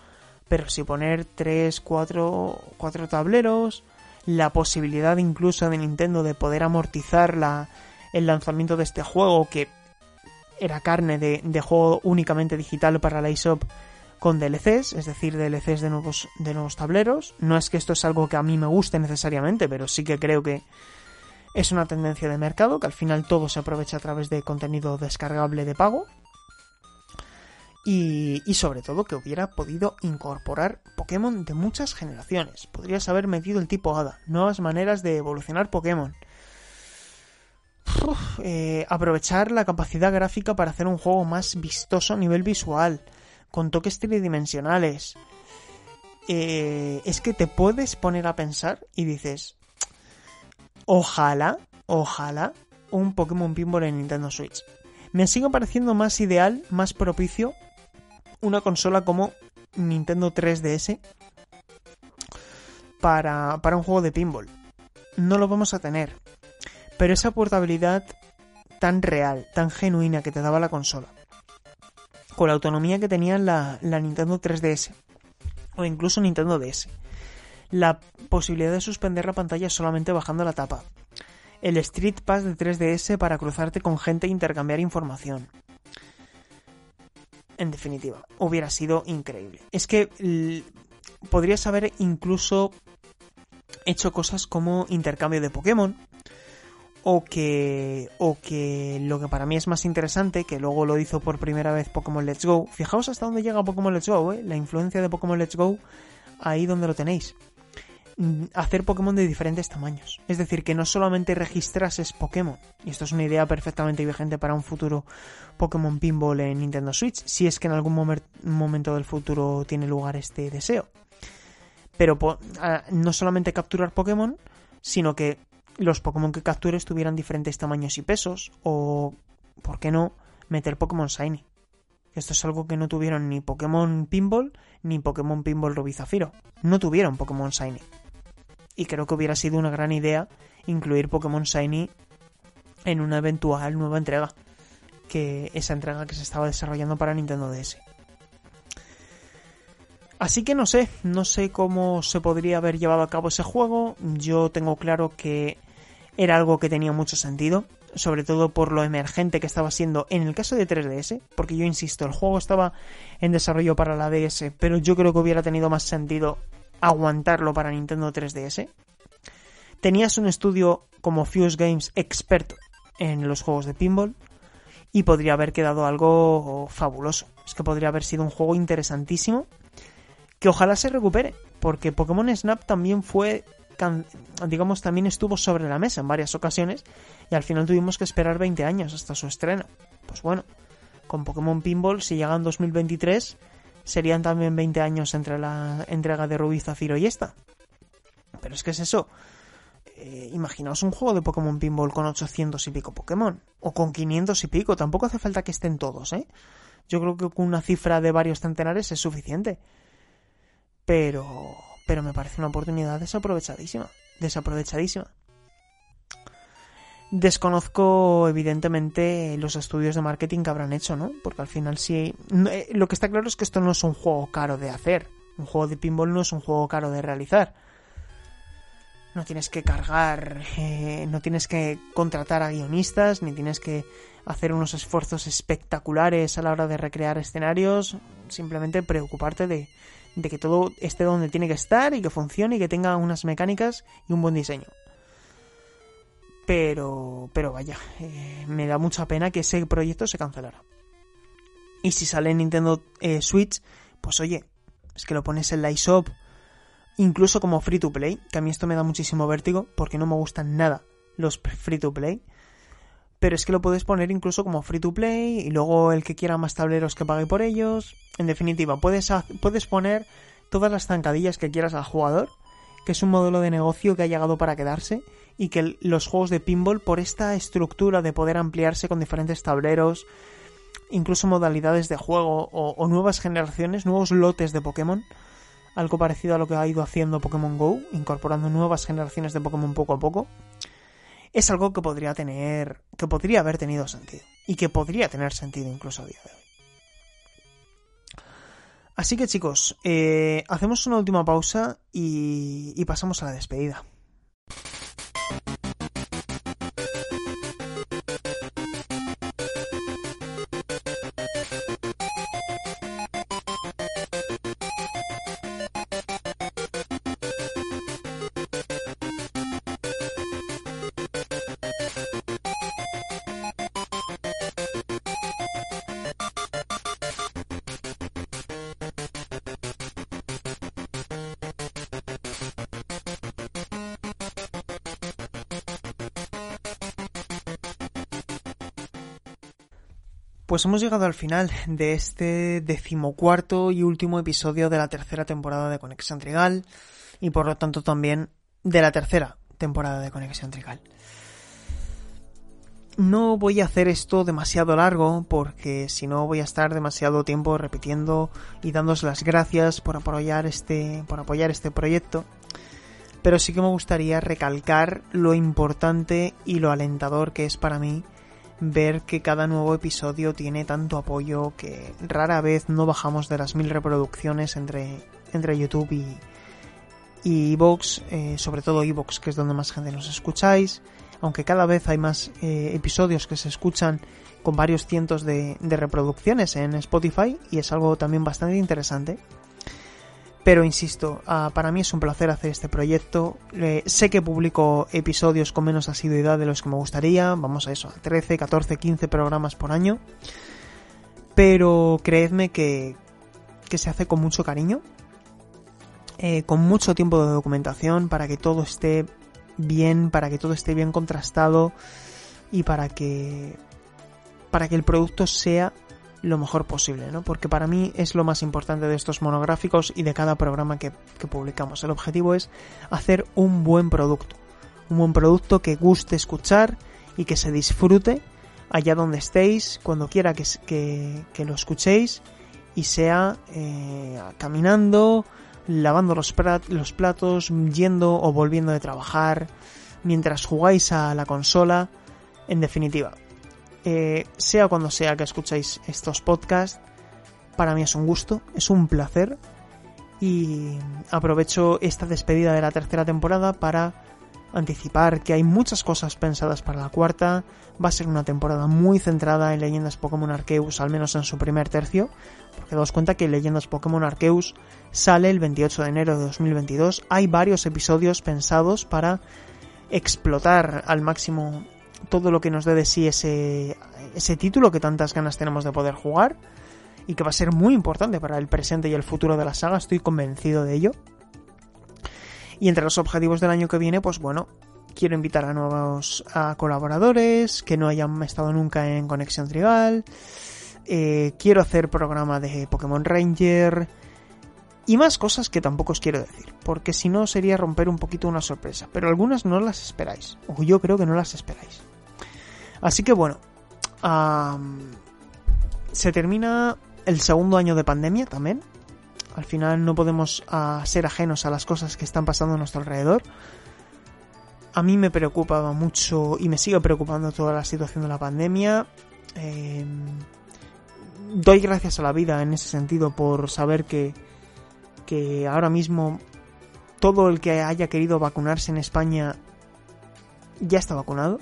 Pero si poner tres, cuatro, cuatro tableros, la posibilidad incluso de Nintendo de poder amortizar la, el lanzamiento de este juego, que era carne de, de juego únicamente digital para la eShop con DLCs, es decir, DLCs de nuevos, de nuevos tableros. No es que esto es algo que a mí me guste necesariamente, pero sí que creo que es una tendencia de mercado, que al final todo se aprovecha a través de contenido descargable de pago. Y, y, sobre todo que hubiera podido incorporar Pokémon de muchas generaciones. Podrías haber metido el tipo Hada, nuevas maneras de evolucionar Pokémon. Eh, aprovechar la capacidad gráfica para hacer un juego más vistoso a nivel visual con toques tridimensionales. Eh, es que te puedes poner a pensar y dices, ojalá, ojalá un Pokémon Pinball en Nintendo Switch. Me sigue pareciendo más ideal, más propicio una consola como Nintendo 3DS para, para un juego de pinball. No lo vamos a tener. Pero esa portabilidad tan real, tan genuina que te daba la consola, con la autonomía que tenía la, Nintendo 3DS o incluso Nintendo DS. La posibilidad de suspender la pantalla solamente bajando la tapa. El Street Pass de 3DS para cruzarte con gente e intercambiar información. En definitiva, hubiera sido increíble. Es que podrías haber incluso hecho cosas como intercambio de Pokémon, o que, o que lo que para mí es más interesante, que luego lo hizo por primera vez Pokémon Let's Go. Fijaos hasta dónde llega Pokémon Let's Go, ¿eh? la influencia de Pokémon Let's Go, ahí donde lo tenéis. mm, hacer Pokémon de diferentes tamaños. Es decir, que no solamente registrases Pokémon, y esto es una idea perfectamente vigente para un futuro Pokémon Pinball en Nintendo Switch, si es que en algún momento del futuro tiene lugar este deseo. Pero no solamente capturar Pokémon, sino que los Pokémon que captures tuvieran diferentes tamaños y pesos, o, ¿por qué no?, meter Pokémon Shiny. Esto es algo que no tuvieron ni Pokémon Pinball ni Pokémon Pinball Ruby Zafiro. No tuvieron Pokémon Shiny. Y creo que hubiera sido una gran idea incluir Pokémon Shiny en una eventual nueva entrega. Que esa entrega que se estaba desarrollando para Nintendo DS. Así que no sé, no sé cómo se podría haber llevado a cabo ese juego. Yo tengo claro que era algo que tenía mucho sentido sobre todo por lo emergente que estaba siendo en el caso de 3DS, porque yo insisto, el juego estaba en desarrollo para la DS, pero yo creo que hubiera tenido más sentido aguantarlo para Nintendo 3DS. Tenías un estudio como Fuse Games experto en los juegos de pinball y podría haber quedado algo fabuloso. Es que podría haber sido un juego interesantísimo que ojalá se recupere, porque Pokémon Snap también fue digamos, también estuvo sobre la mesa en varias ocasiones y al final tuvimos que esperar 20 años hasta su estreno. Pues bueno, con Pokémon Pinball, si llega en 2023, serían también 20 años entre la entrega de Rubí, Zafiro y esta. Pero es que es eso. Eh, imaginaos un juego de Pokémon Pinball con 800 y pico Pokémon. O con 500 y pico. Tampoco hace falta que estén todos, ¿eh? Yo creo que con una cifra de varios centenares es suficiente. Pero pero me parece una oportunidad desaprovechadísima. Desaprovechadísima. Desconozco, evidentemente, los estudios de marketing que habrán hecho, ¿no? Porque al final sí. Eh, lo que está claro es que esto no es un juego caro de hacer. Un juego de pinball no es un juego caro de realizar. No tienes que cargar, eh, no tienes que contratar a guionistas, ni tienes que hacer unos esfuerzos espectaculares a la hora de recrear escenarios. Simplemente preocuparte de, de que todo esté donde tiene que estar y que funcione y que tenga unas mecánicas y un buen diseño. Pero, pero vaya, eh, me da mucha pena que ese proyecto se cancelara. Y si sale en Nintendo eh, Switch, pues oye, es que lo pones en la eShop, incluso como free to play, que a mí esto me da muchísimo vértigo porque no me gustan nada los free to play pero es que lo puedes poner incluso como free to play y luego el que quiera más tableros que pague por ellos. En definitiva, puedes, puedes poner todas las zancadillas que quieras al jugador, que es un modelo de negocio que ha llegado para quedarse y que los juegos de pinball, por esta estructura de poder ampliarse con diferentes tableros, incluso modalidades de juego o, o nuevas generaciones, nuevos lotes de Pokémon, algo parecido a lo que ha ido haciendo Pokémon Go, incorporando nuevas generaciones de Pokémon poco a poco es algo que podría tener, que podría haber tenido sentido y que podría tener sentido incluso a día de hoy. Así que chicos, eh, hacemos una última pausa y pasamos a la despedida. Pues hemos llegado al final de este decimocuarto y último episodio de la tercera temporada de Conexión Trigal y por lo tanto también de la tercera temporada de Conexión Trigal. No voy a hacer esto demasiado largo porque si no voy a estar demasiado tiempo repitiendo y dándos las gracias por apoyar este por apoyar este proyecto. Pero sí que me gustaría recalcar lo importante y lo alentador que es para mí ver que cada nuevo episodio tiene tanto apoyo que rara vez no bajamos de las mil reproducciones entre, entre YouTube y, Evox, eh, sobre todo Evox, que es donde más gente nos escucháis, aunque cada vez hay más eh, episodios que se escuchan con varios cientos de, de reproducciones en Spotify y es algo también bastante interesante. Pero insisto, ah, para mí es un placer hacer este proyecto. sé que publico episodios con menos asiduidad de los que me gustaría. Vamos a eso, a 13, 14, 15 programas por año. Pero creedme que, que se hace con mucho cariño. eh, con mucho tiempo de documentación para que todo esté bien, para que todo esté bien contrastado y para que para que el producto sea lo mejor posible, ¿no? Porque para mí es lo más importante de estos monográficos y de cada programa que, que publicamos. El objetivo es hacer un buen producto. Un buen producto que guste escuchar y que se disfrute allá donde estéis, cuando quiera que, que, lo escuchéis y sea eh, caminando, lavando los, los platos, yendo o volviendo de trabajar, mientras jugáis a la consola, en definitiva. Eh, sea cuando sea que escucháis estos podcasts, para mí es un gusto, es un placer y aprovecho esta despedida de la tercera temporada para anticipar que hay muchas cosas pensadas para la cuarta. Va a ser una temporada muy centrada en leyendas Pokémon Arceus, al menos en su primer tercio, porque daos cuenta que Leyendas Pokémon Arceus sale el 28 de enero de 2022. Hay varios episodios pensados para explotar al máximo todo lo que nos dé de sí ese, título que tantas ganas tenemos de poder jugar y que va a ser muy importante para el presente y el futuro de la saga, estoy convencido de ello. Y entre los objetivos del año que viene, pues bueno, quiero invitar a nuevos colaboradores que no hayan estado nunca en Conexión Trigal. Eh, quiero hacer programa de Pokémon Ranger. Y más cosas que tampoco os quiero decir, porque si no sería romper un poquito una sorpresa, pero algunas no las esperáis, o yo creo que no las esperáis. Así que bueno, se termina el segundo año de pandemia también, al final no podemos ah, ser ajenos a las cosas que están pasando a nuestro alrededor. A mí me preocupaba mucho y me sigue preocupando toda la situación de la pandemia. Em, doy gracias a la vida en ese sentido por saber que, que ahora mismo todo el que haya querido vacunarse en España ya está vacunado.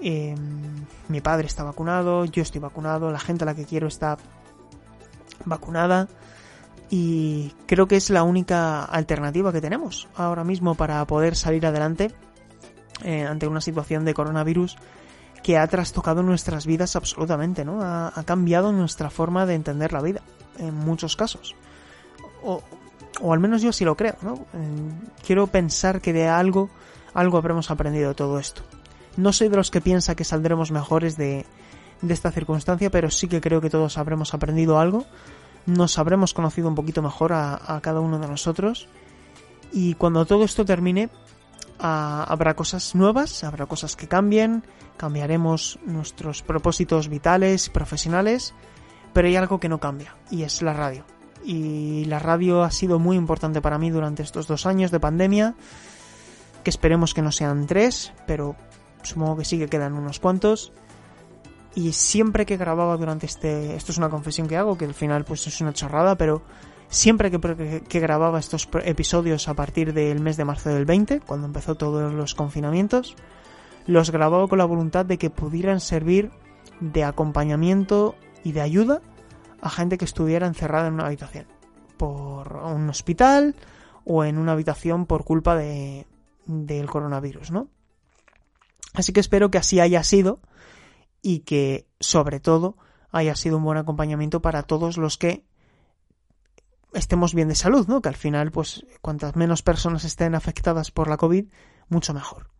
Em, mi padre está vacunado, yo estoy vacunado, la gente a la que quiero está vacunada y creo que es la única alternativa que tenemos ahora mismo para poder salir adelante eh, ante una situación de coronavirus que ha trastocado nuestras vidas absolutamente, ¿no? Ha, cambiado nuestra forma de entender la vida en muchos casos. O, o al menos yo sí lo creo, ¿no? quiero pensar que de algo, algo habremos aprendido de todo esto. No soy de los que piensa que saldremos mejores de, de esta circunstancia, pero sí que creo que todos habremos aprendido algo nos habremos conocido un poquito mejor a, cada uno de nosotros y cuando todo esto termine habrá cosas nuevas, habrá cosas que cambien, cambiaremos nuestros propósitos vitales y profesionales, pero hay algo que no cambia y es la radio. Y la radio ha sido muy importante para mí durante estos dos años de pandemia, que esperemos que no sean tres, pero supongo que sí que quedan unos cuantos. Y siempre que grababa durante este esto es una confesión que hago que al final pues es una chorrada pero siempre que, que, grababa estos episodios a partir del mes de marzo del 20 cuando empezó todos los confinamientos los grababa con la voluntad de que pudieran servir de acompañamiento y de ayuda a gente que estuviera encerrada en una habitación por un hospital o en una habitación por culpa de del coronavirus no así que espero que así haya sido y que sobre todo haya sido un buen acompañamiento para todos los que estemos bien de salud, ¿no? Que al final, pues, cuantas menos personas estén afectadas por la COVID, mucho mejor.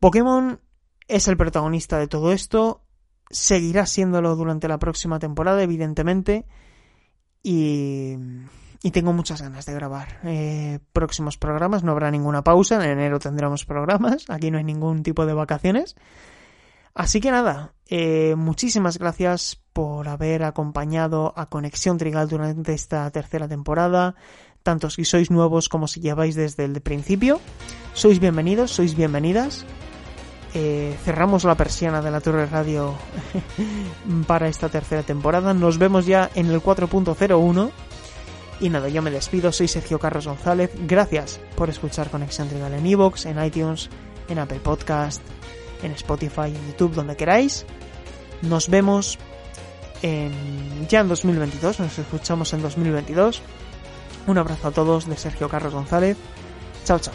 Pokémon es el protagonista de todo esto, seguirá siéndolo durante la próxima temporada, evidentemente, y, tengo muchas ganas de grabar eh, próximos programas, no habrá ninguna pausa, en enero tendremos programas, aquí no hay ningún tipo de vacaciones. Así que nada, eh, muchísimas gracias por haber acompañado a Conexión Trigal durante esta tercera temporada. Tanto si sois nuevos como si lleváis desde el principio. Sois bienvenidos, sois bienvenidas. Eh, cerramos la persiana de la Torre Radio para esta tercera temporada. Nos vemos ya en el 4.01. Y nada, yo me despido. Soy Sergio Carlos González. Gracias por escuchar Conexión Trigal en Evox, en iTunes, en Apple Podcast en Spotify, en YouTube, donde queráis. Nos vemos ya en 2022, nos escuchamos en 2022. Un abrazo a todos de Sergio Carlos González. Chao, chao.